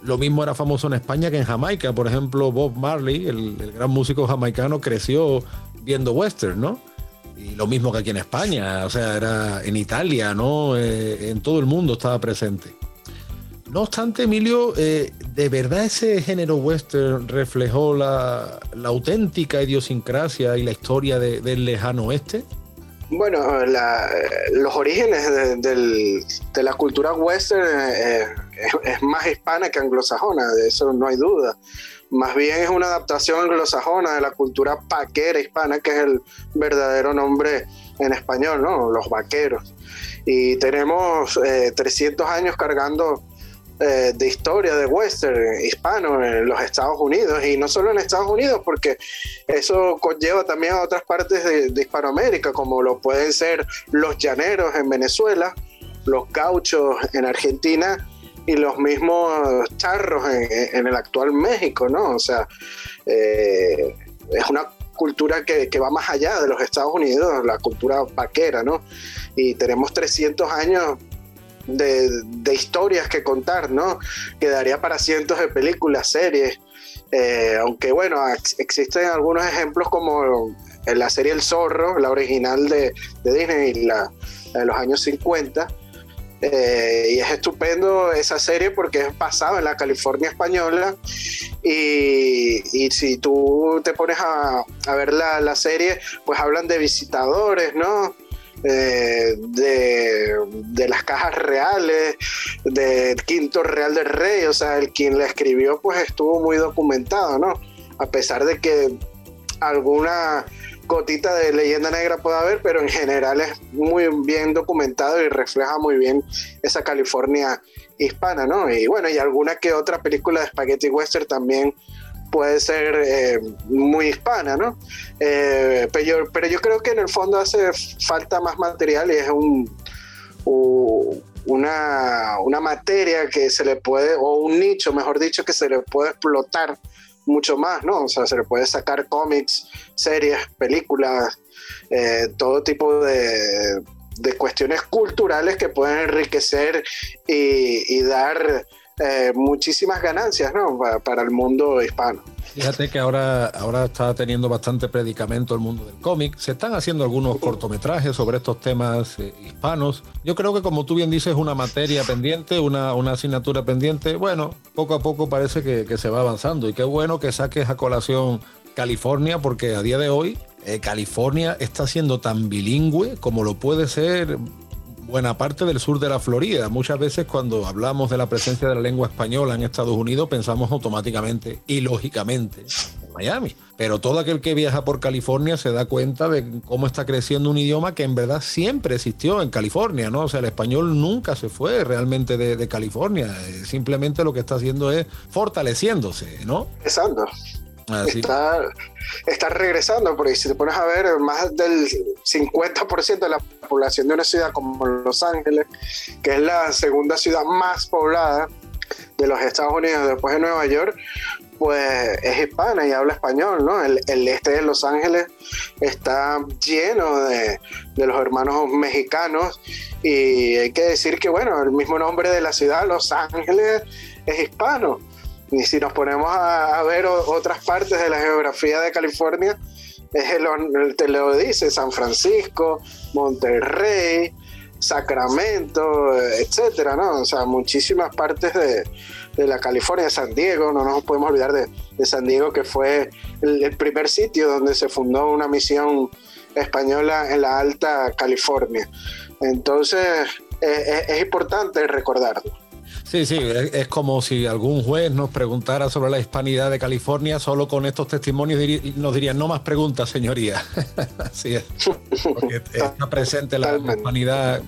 Speaker 2: lo mismo era famoso en España que en Jamaica. Por ejemplo, Bob Marley, el, gran músico jamaicano, creció viendo western, ¿no? Y lo mismo que aquí en España, o sea, era en Italia, ¿no? Eh, en todo el mundo estaba presente. No obstante, Emilio, eh, ¿de verdad ese género western reflejó la, auténtica idiosincrasia y la historia del lejano oeste?
Speaker 4: Bueno, los orígenes de, la cultura western eh, es, más hispana que anglosajona, de eso no hay duda. Más bien es una adaptación anglosajona de la cultura paquera hispana, que es el verdadero nombre en español, ¿no? Los vaqueros. Y tenemos 300 eh, años cargando eh, de historia de western hispano en los Estados Unidos y no solo en Estados Unidos porque eso conlleva también a otras partes de, Hispanoamérica como lo pueden ser los llaneros en Venezuela, los gauchos en Argentina y los mismos charros en, el actual México, ¿no? O sea, eh, es una cultura que, que, va más allá de los Estados Unidos, la cultura vaquera, ¿no? Y tenemos 300 años de, historias que contar, ¿no? Quedaría para cientos de películas, series. Eh, aunque bueno, existen algunos ejemplos como en la serie El Zorro, la original de, Disney, la, de los años 50. Eh, y es estupendo esa serie porque es basada en la California española. Y, si tú te pones a, ver la, la, serie, pues hablan de visitadores, ¿no? Eh, de, las cajas reales, del quinto real del rey, o sea, el quien la escribió pues estuvo muy documentado, ¿no? A pesar de que alguna gotita de leyenda negra puede haber, pero en general es muy bien documentado y refleja muy bien esa California hispana, ¿no? Y bueno, y alguna que otra película de Spaghetti Western también puede ser eh, muy hispana, ¿no? Eh, pero, yo, pero, yo, creo que en el fondo hace falta más material y es un, una, una, materia que se le puede, o un nicho, mejor dicho, que se le puede explotar mucho más, ¿no? O sea, se le puede sacar cómics, series, películas, eh, todo tipo de, de, cuestiones culturales que pueden enriquecer y dar eh, muchísimas ganancias ¿no? para, el mundo hispano.
Speaker 2: Fíjate que ahora, ahora está teniendo bastante predicamento el mundo del cómic. Se están haciendo algunos cortometrajes sobre estos temas eh, hispanos. Yo creo que como tú bien dices, una materia pendiente, una, una asignatura pendiente. Bueno, poco a poco parece que, que, se va avanzando. Y qué bueno que saques a colación California, porque a día de hoy eh, California está siendo tan bilingüe como lo puede ser buena parte del sur de la Florida. Muchas veces cuando hablamos de la presencia de la lengua española en Estados Unidos pensamos automáticamente y lógicamente en Miami. Pero todo aquel que viaja por California se da cuenta de cómo está creciendo un idioma que en verdad siempre existió en California, ¿no? O sea, el español nunca se fue realmente de, California. Eh, simplemente lo que está haciendo es fortaleciéndose, ¿no?
Speaker 4: Exacto. Ah, está, está, regresando, porque si te pones a ver, más del 50% de la población de una ciudad como Los Ángeles, que es la segunda ciudad más poblada de los Estados Unidos después de Nueva York, pues es hispana y habla español, ¿no? El, este de Los Ángeles está lleno de, de, los hermanos mexicanos y hay que decir que, bueno, el mismo nombre de la ciudad, Los Ángeles, es hispano. Y si nos ponemos a, ver otras partes de la geografía de California, es el, te lo dice San Francisco, Monterrey, Sacramento, etcétera, ¿no? O sea, muchísimas partes de, la California, San Diego, no nos podemos olvidar de, San Diego, que fue el, primer sitio donde se fundó una misión española en la Alta California. Entonces, es importante recordarlo.
Speaker 2: Sí, sí, es, como si algún juez nos preguntara sobre la hispanidad de California, solo con estos testimonios nos dirían, no más preguntas, señoría. Así es. Porque está presente la hispanidad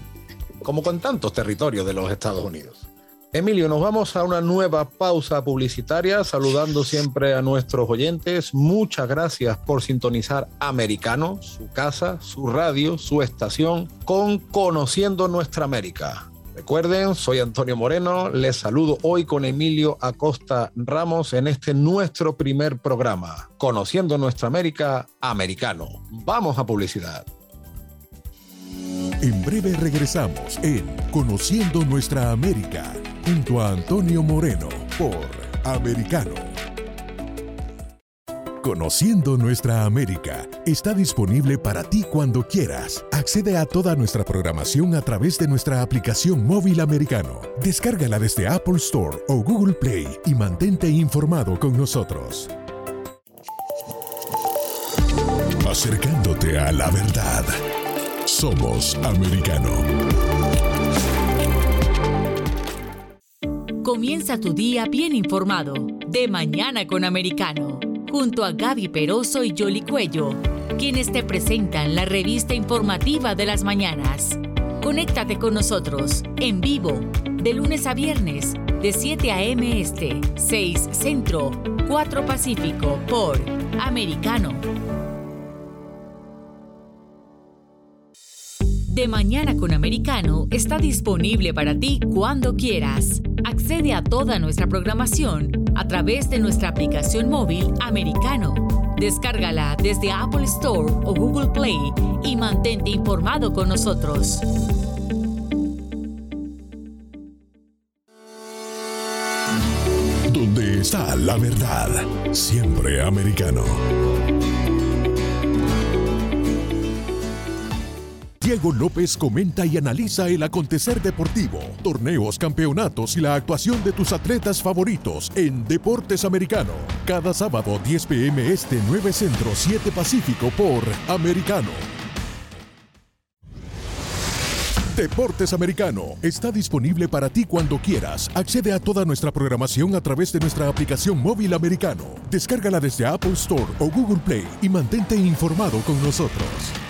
Speaker 2: como con tantos territorios de los Estados Unidos. Emilio, nos vamos a una nueva pausa publicitaria, saludando siempre a nuestros oyentes. Muchas gracias por sintonizar Americano, su casa, su radio, su estación, con Conociendo Nuestra América. Recuerden, soy Antonio Moreno, les saludo hoy con Emilio Acosta Ramos en este nuestro primer programa, Conociendo Nuestra América Americano. Vamos a publicidad.
Speaker 1: En breve regresamos en Conociendo Nuestra América junto a Antonio Moreno por Americano. Conociendo nuestra América está disponible para ti cuando quieras. Accede a toda nuestra programación a través de nuestra aplicación móvil americano. Descárgala desde Apple Store o Google Play y mantente informado con nosotros. Acercándote a la verdad. Somos americano.
Speaker 3: Comienza tu día bien informado. De mañana con americano junto a Gaby Peroso y Jolly Cuello, quienes te presentan la revista informativa de las mañanas. Conéctate con nosotros en vivo de lunes a viernes de 7 a.m. Este, 6 Centro, 4 Pacífico por Americano. De Mañana con Americano está disponible para ti cuando quieras. Accede a toda nuestra programación a través de nuestra aplicación móvil Americano. Descárgala desde Apple Store o Google Play y mantente informado con nosotros.
Speaker 1: Donde está la verdad, siempre americano. Diego López comenta y analiza el acontecer deportivo, torneos, campeonatos y la actuación de tus atletas favoritos en Deportes Americano. Cada sábado 10 pm este 9 Centro 7 Pacífico por Americano. Deportes Americano está disponible para ti cuando quieras. Accede a toda nuestra programación a través de nuestra aplicación móvil americano. Descárgala desde Apple Store o Google Play y mantente informado con nosotros.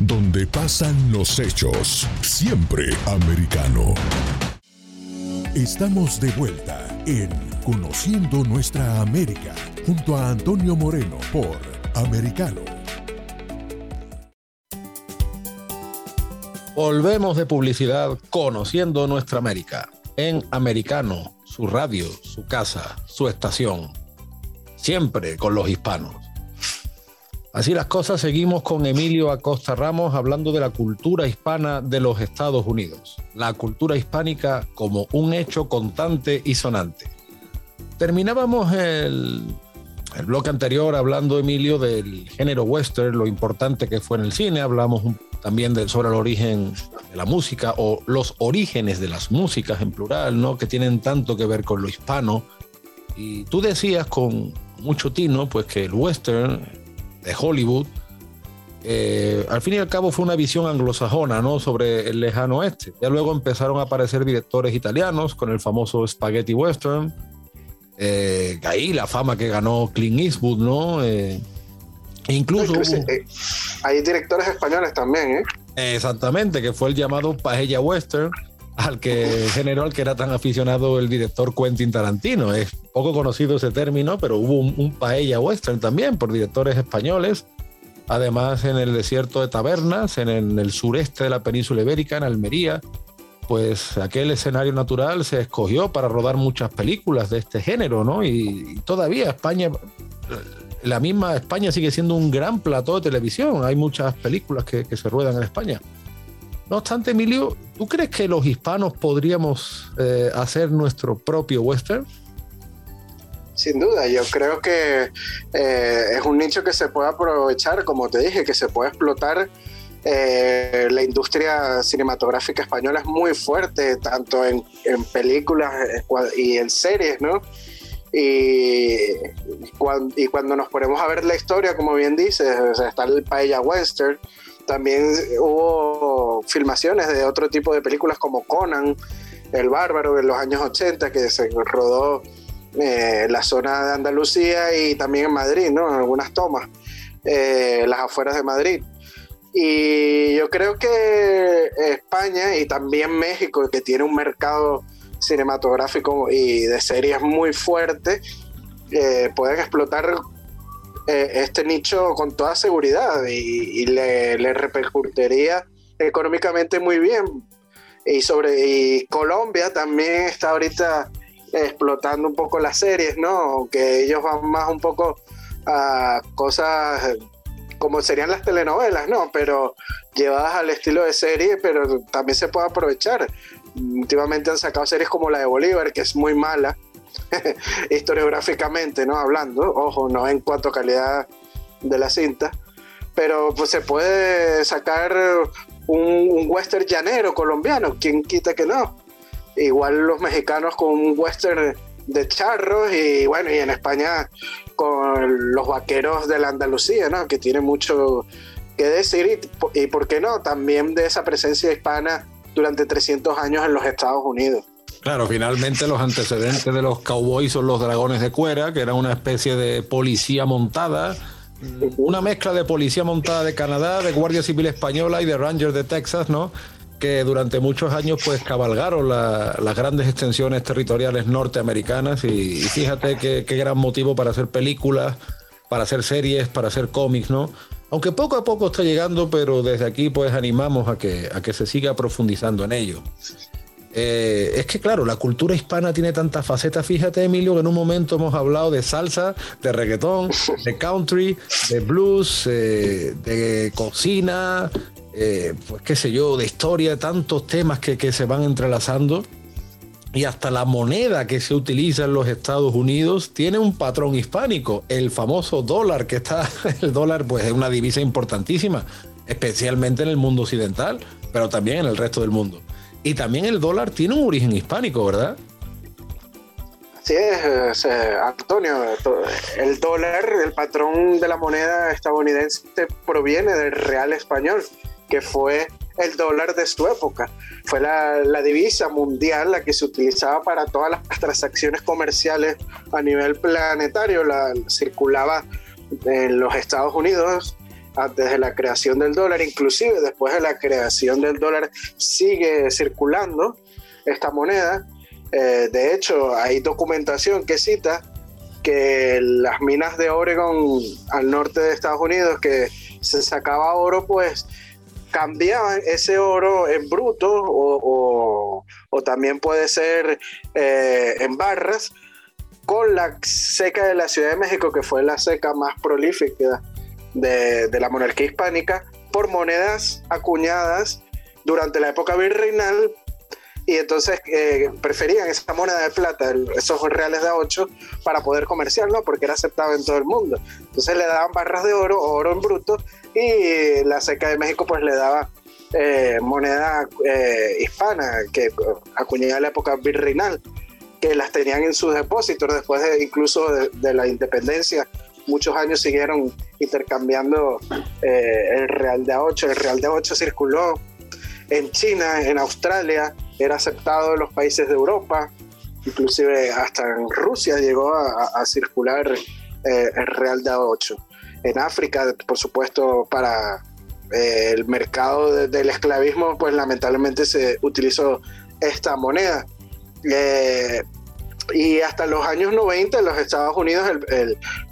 Speaker 1: donde pasan los hechos, siempre americano. Estamos de vuelta en Conociendo Nuestra América, junto a Antonio Moreno por Americano.
Speaker 2: Volvemos de publicidad Conociendo Nuestra América en Americano, su radio, su casa, su estación. Siempre con los hispanos. Así las cosas, seguimos con Emilio Acosta Ramos hablando de la cultura hispana de los Estados Unidos, la cultura hispánica como un hecho constante y sonante. Terminábamos el, el bloque anterior hablando, Emilio, del género western, lo importante que fue en el cine, hablamos también de, sobre el origen de la música o los orígenes de las músicas en plural, ¿no? que tienen tanto que ver con lo hispano. Y tú decías con mucho tino, pues que el western de Hollywood, eh, al fin y al cabo fue una visión anglosajona ¿no? sobre el lejano oeste. Ya luego empezaron a aparecer directores italianos con el famoso Spaghetti Western. Eh, ahí la fama que ganó Clint Eastwood, ¿no? Eh, incluso.
Speaker 4: Hay directores españoles también, ¿eh?
Speaker 2: Exactamente, que fue el llamado Paella Western, al que generó, al que era tan aficionado el director Quentin Tarantino. Es poco conocido ese término, pero hubo un, paella western también por directores españoles. Además, en el desierto de Tabernas, en el, sureste de la península ibérica, en Almería, pues aquel escenario natural se escogió para rodar muchas películas de este género, ¿no? Y, todavía España, la misma España sigue siendo un gran plató de televisión. Hay muchas películas que se ruedan en España. No obstante, Emilio, ¿tú crees que los hispanos podríamos eh, hacer nuestro propio western?
Speaker 4: Sin duda, yo creo que eh, es un nicho que se puede aprovechar, como te dije, que se puede explotar. Eh, la industria cinematográfica española es muy fuerte, tanto en, películas y en series, ¿no? Y, y, cuando, nos ponemos a ver la historia, como bien dices, está el Paella Western, también hubo filmaciones de otro tipo de películas como Conan, El Bárbaro, en los años 80, que se rodó eh, la zona de Andalucía y también en Madrid, ¿no? En algunas tomas, eh, las afueras de Madrid. Y yo creo que España y también México, que tiene un mercado cinematográfico y de series muy fuerte, eh, pueden explotar eh, este nicho con toda seguridad y, le, le, repercutiría económicamente muy bien. Y sobre y Colombia también está ahorita explotando un poco las series, ¿no? Que ellos van más un poco a cosas como serían las telenovelas, ¿no? Pero llevadas al estilo de serie, pero también se puede aprovechar. Últimamente han sacado series como la de Bolívar, que es muy mala, historiográficamente, ¿no? Hablando, ojo, no en cuanto a calidad de la cinta, pero pues se puede sacar un, un western llanero colombiano, ¿quién quita que no? Igual los mexicanos con un western de charros y bueno, y en España con los vaqueros de la Andalucía, ¿no? Que tiene mucho que decir y, y por qué no, también de esa presencia hispana durante 300 años en los Estados Unidos.
Speaker 2: Claro, finalmente los antecedentes de los cowboys son los dragones de cuera, que era una especie de policía montada, una mezcla de policía montada de Canadá, de Guardia Civil Española y de Rangers de Texas, ¿no? que durante muchos años pues cabalgaron las grandes extensiones territoriales norteamericanas y, fíjate qué, gran motivo para hacer películas, para hacer series, para hacer cómics, ¿no? Aunque poco a poco está llegando, pero desde aquí pues animamos a que, a que se siga profundizando en ello. Eh, es que claro, la cultura hispana tiene tantas facetas. Fíjate, Emilio, que en un momento hemos hablado de salsa, de reggaetón, de country, de blues, eh, de cocina, eh, pues qué sé yo, de historia, tantos temas que, que, se van entrelazando. Y hasta la moneda que se utiliza en los Estados Unidos tiene un patrón hispánico, el famoso dólar, que está, el dólar pues es una divisa importantísima, especialmente en el mundo occidental, pero también en el resto del mundo. Y también el dólar tiene un origen hispánico, ¿verdad?
Speaker 4: Así es, eh, Antonio. El dólar, el patrón de la moneda estadounidense, proviene del real español que fue el dólar de su época. Fue la, divisa mundial la que se utilizaba para todas las transacciones comerciales a nivel planetario. La circulaba en los Estados Unidos antes de la creación del dólar, inclusive después de la creación del dólar sigue circulando esta moneda. Eh, de hecho, hay documentación que cita que las minas de Oregon al norte de Estados Unidos, que se sacaba oro, pues cambiaban ese oro en bruto o, también puede ser eh, en barras con la seca de la Ciudad de México, que fue la seca más prolífica de, la monarquía hispánica, por monedas acuñadas durante la época virreinal y entonces eh, preferían esa moneda de plata, esos reales de 8, para poder comerciar, ¿no? Porque era aceptado en todo el mundo. Entonces le daban barras de oro, oro en bruto, y la seca de México pues le daba eh, moneda eh, hispana que acuñada en la época virreinal, que las tenían en sus depósitos después de incluso de, la independencia. Muchos años siguieron intercambiando el real de 8. El real de 8 circuló en China, en Australia, era aceptado en los países de Europa, inclusive hasta en Rusia llegó a, circular eh, el Real de A8. En África, por supuesto, para eh, el mercado del esclavismo, pues lamentablemente se utilizó esta moneda. Eh, y hasta los años 90 en los Estados Unidos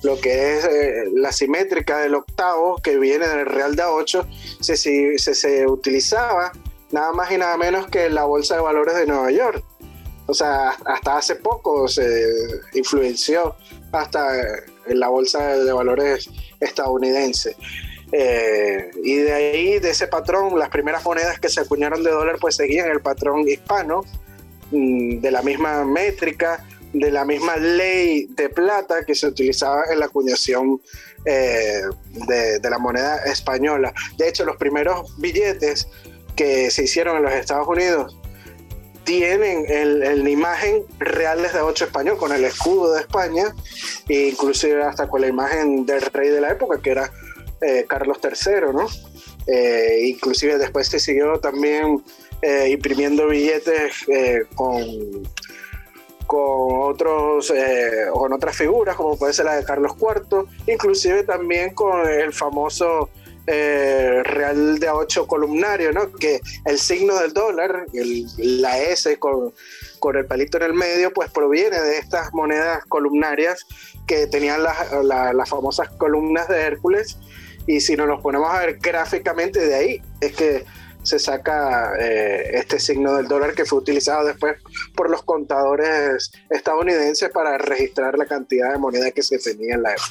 Speaker 4: lo que es la simétrica del octavo que viene del Real de A8 se, se, se utilizaba nada más y nada menos que la Bolsa de Valores de Nueva York. O sea, hasta hace poco se influenció hasta en la Bolsa de Valores estadounidense. Eh, y de ahí, de ese patrón, las primeras monedas que se acuñaron de dólar, pues seguían el patrón hispano, de la misma métrica, de la misma ley de plata que se utilizaba en la acuñación eh, de, la moneda española. De hecho, los primeros billetes que se hicieron en los Estados Unidos tienen la imagen reales de 8 español con el escudo de España e inclusive hasta con la imagen del rey de la época que era eh, Carlos III, ¿no? Eh, inclusive después se siguió también eh, imprimiendo billetes con con otros con otras figuras como puede ser la de Carlos IV, inclusive también con el famoso eh, real de 8 columnario, ¿no? Que el signo del dólar, la S con, con el palito en el medio, pues proviene de estas monedas columnarias que tenían las, famosas columnas de Hércules. Y si nos ponemos a ver gráficamente de ahí, es que se saca eh, este signo del dólar que fue utilizado después por los contadores estadounidenses para registrar la cantidad de moneda que se tenía en la época.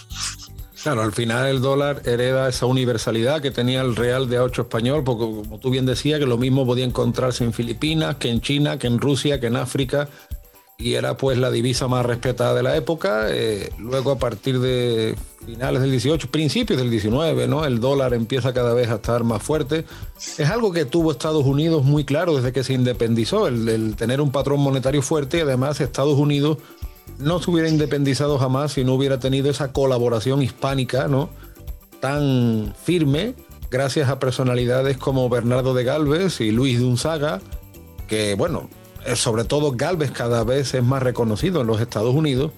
Speaker 2: Claro, al final el dólar hereda esa universalidad que tenía el real de A8 español, porque como tú bien decías, que lo mismo podía encontrarse en Filipinas, que en China, que en Rusia, que en África, y era pues la divisa más respetada de la época. Eh, luego a partir de finales del 18, principios del 19, ¿no? El dólar empieza cada vez a estar más fuerte. Es algo que tuvo Estados Unidos muy claro desde que se independizó, el, tener un patrón monetario fuerte y además Estados Unidos no se hubiera independizado jamás si no hubiera tenido esa colaboración hispánica, ¿no? Tan firme, gracias a personalidades como Bernardo de Galvez y Luis de Unzaga, que, bueno, sobre todo Galvez cada vez es más reconocido en los Estados Unidos.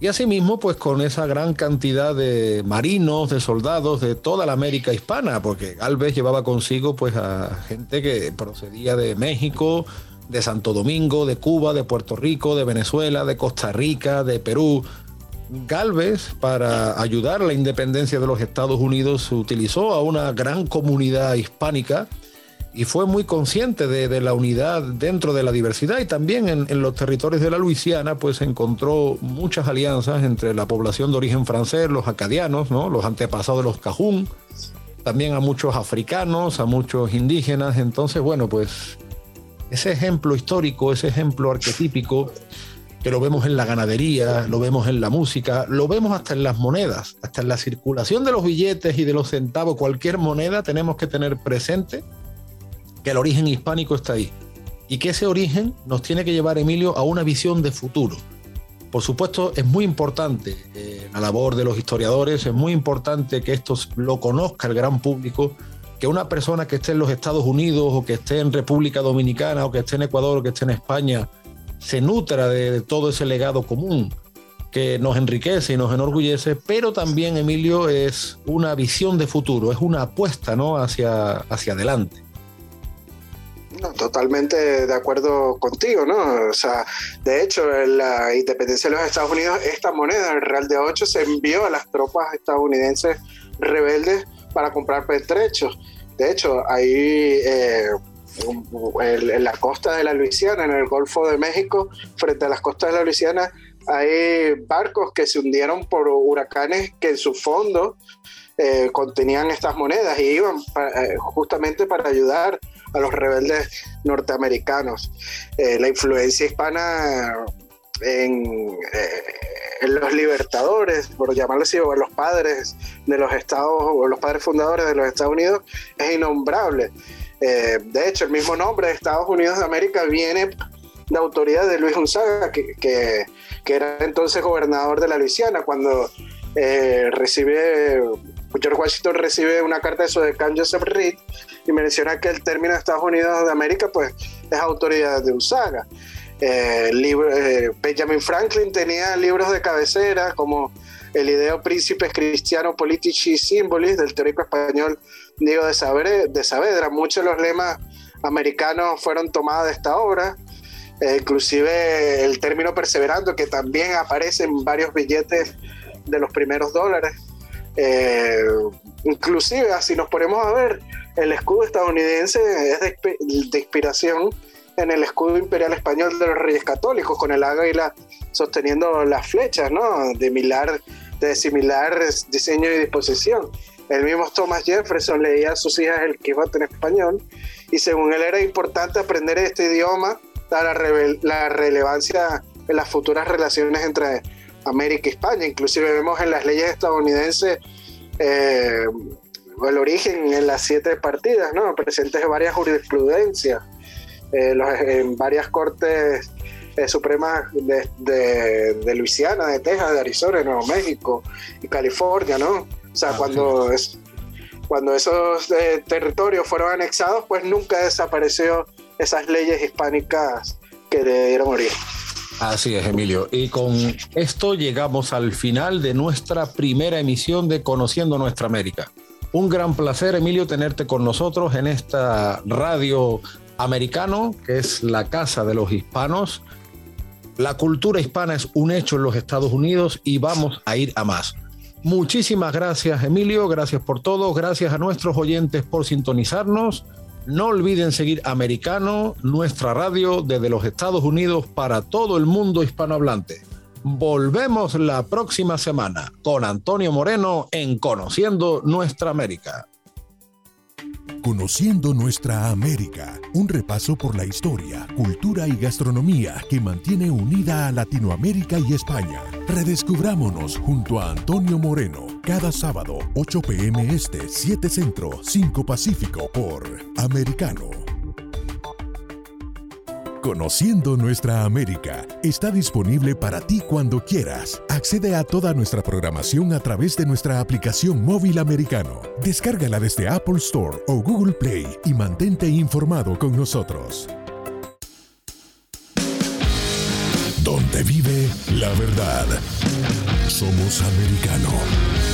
Speaker 2: Y asimismo, pues con esa gran cantidad de marinos, de soldados de toda la América hispana, porque Galvez llevaba consigo pues a gente que procedía de México, de Santo Domingo, de Cuba, de Puerto Rico, de Venezuela, de Costa Rica, de Perú. Galvez, para ayudar a la independencia de los Estados Unidos, utilizó a una gran comunidad hispánica y fue muy consciente de, la unidad dentro de la diversidad y también en, los territorios de la Luisiana pues encontró muchas alianzas entre la población de origen francés, los acadianos, ¿no? los antepasados de los cajún, también a muchos africanos, a muchos indígenas, entonces bueno pues ese ejemplo histórico, ese ejemplo arquetípico, que lo vemos en la ganadería, lo vemos en la música, lo vemos hasta en las monedas, hasta en la circulación de los billetes y de los centavos, cualquier moneda tenemos que tener presente que el origen hispánico está ahí y que ese origen nos tiene que llevar, Emilio, a una visión de futuro. Por supuesto, es muy importante eh, la labor de los historiadores, es muy importante que esto lo conozca el gran público, que una persona que esté en los Estados Unidos o que esté en República Dominicana o que esté en Ecuador o que esté en España se nutra de, todo ese legado común que nos enriquece y nos enorgullece, pero también, Emilio, es una visión de futuro, es una apuesta ¿no? hacia, hacia adelante.
Speaker 4: No, totalmente de acuerdo contigo, ¿no? O sea, de hecho, en la independencia de los Estados Unidos, esta moneda, el Real de 8, se envió a las tropas estadounidenses rebeldes para comprar pertrechos. De hecho, ahí eh, en la costa de la Luisiana, en el Golfo de México, frente a las costas de la Luisiana, hay barcos que se hundieron por huracanes que en su fondo eh, contenían estas monedas y iban eh, justamente para ayudar a los rebeldes norteamericanos. la influencia hispana en, en los libertadores, por llamarlo así, o en los padres de los estados, o los padres fundadores de los Estados Unidos, es innombrable. Eh, de hecho, el mismo nombre de Estados Unidos de América viene de autoridad de Luis Gonzaga, que, que, era entonces gobernador de la Luisiana, cuando eh, recibe, George Washington recibe una carta de su decán Joseph Reed y menciona que el término Estados Unidos de América pues es autoridad de Gonzaga. Eh, eh, Benjamin Franklin tenía libros de cabecera como El Ideo Príncipes Cristiano Politici Symbolis del teórico español Diego de, Saavedra. Muchos de los lemas americanos fueron tomados de esta obra. Eh, inclusive el término perseverando que también aparece en varios billetes de los primeros dólares. Inclusive, si nos ponemos a ver, el escudo estadounidense es de inspiración en el escudo imperial español de los Reyes Católicos, con el águila sosteniendo las flechas, ¿no? De, milar, de similar diseño y disposición. El mismo Thomas Jefferson leía a sus hijas el Quijote en español y según él era importante aprender este idioma para la relevancia en las futuras relaciones entre América y España. Inclusive vemos en las leyes estadounidenses eh, el origen en las siete partidas, ¿no? presentes en varias jurisprudencias eh, en varias cortes eh, supremas de, de, Luisiana, de Texas, de Arizona, de Nuevo México y California, ¿no? O sea, ah, cuando, es, cuando esos eh, territorios fueron anexados, pues nunca desapareció esas leyes hispánicas que le dieron origen.
Speaker 2: Así es, Emilio. Y con esto llegamos al final de nuestra primera emisión de Conociendo Nuestra América. Un gran placer, Emilio, tenerte con nosotros en esta radio americano, que es la casa de los hispanos, La cultura hispana es un hecho en los Estados Unidos y vamos a ir a más. Muchísimas gracias Emilio, gracias por todo, gracias a nuestros oyentes por sintonizarnos. No olviden seguir Americano, nuestra radio desde los Estados Unidos para todo el mundo hispanohablante. Volvemos la próxima semana con Antonio Moreno en Conociendo Nuestra América.
Speaker 1: Conociendo Nuestra América, un repaso por la historia, cultura y gastronomía que mantiene unida a Latinoamérica y España. Redescubrámonos junto a Antonio Moreno, cada sábado, 8 pm este, 7 centro, 5 pacífico por Americano. Conociendo Nuestra América está disponible para ti cuando quieras. Accede a toda nuestra programación a través de nuestra aplicación móvil americano. Descárgala desde Apple Store o Google Play y mantente informado con nosotros. Donde vive la verdad. Somos americano.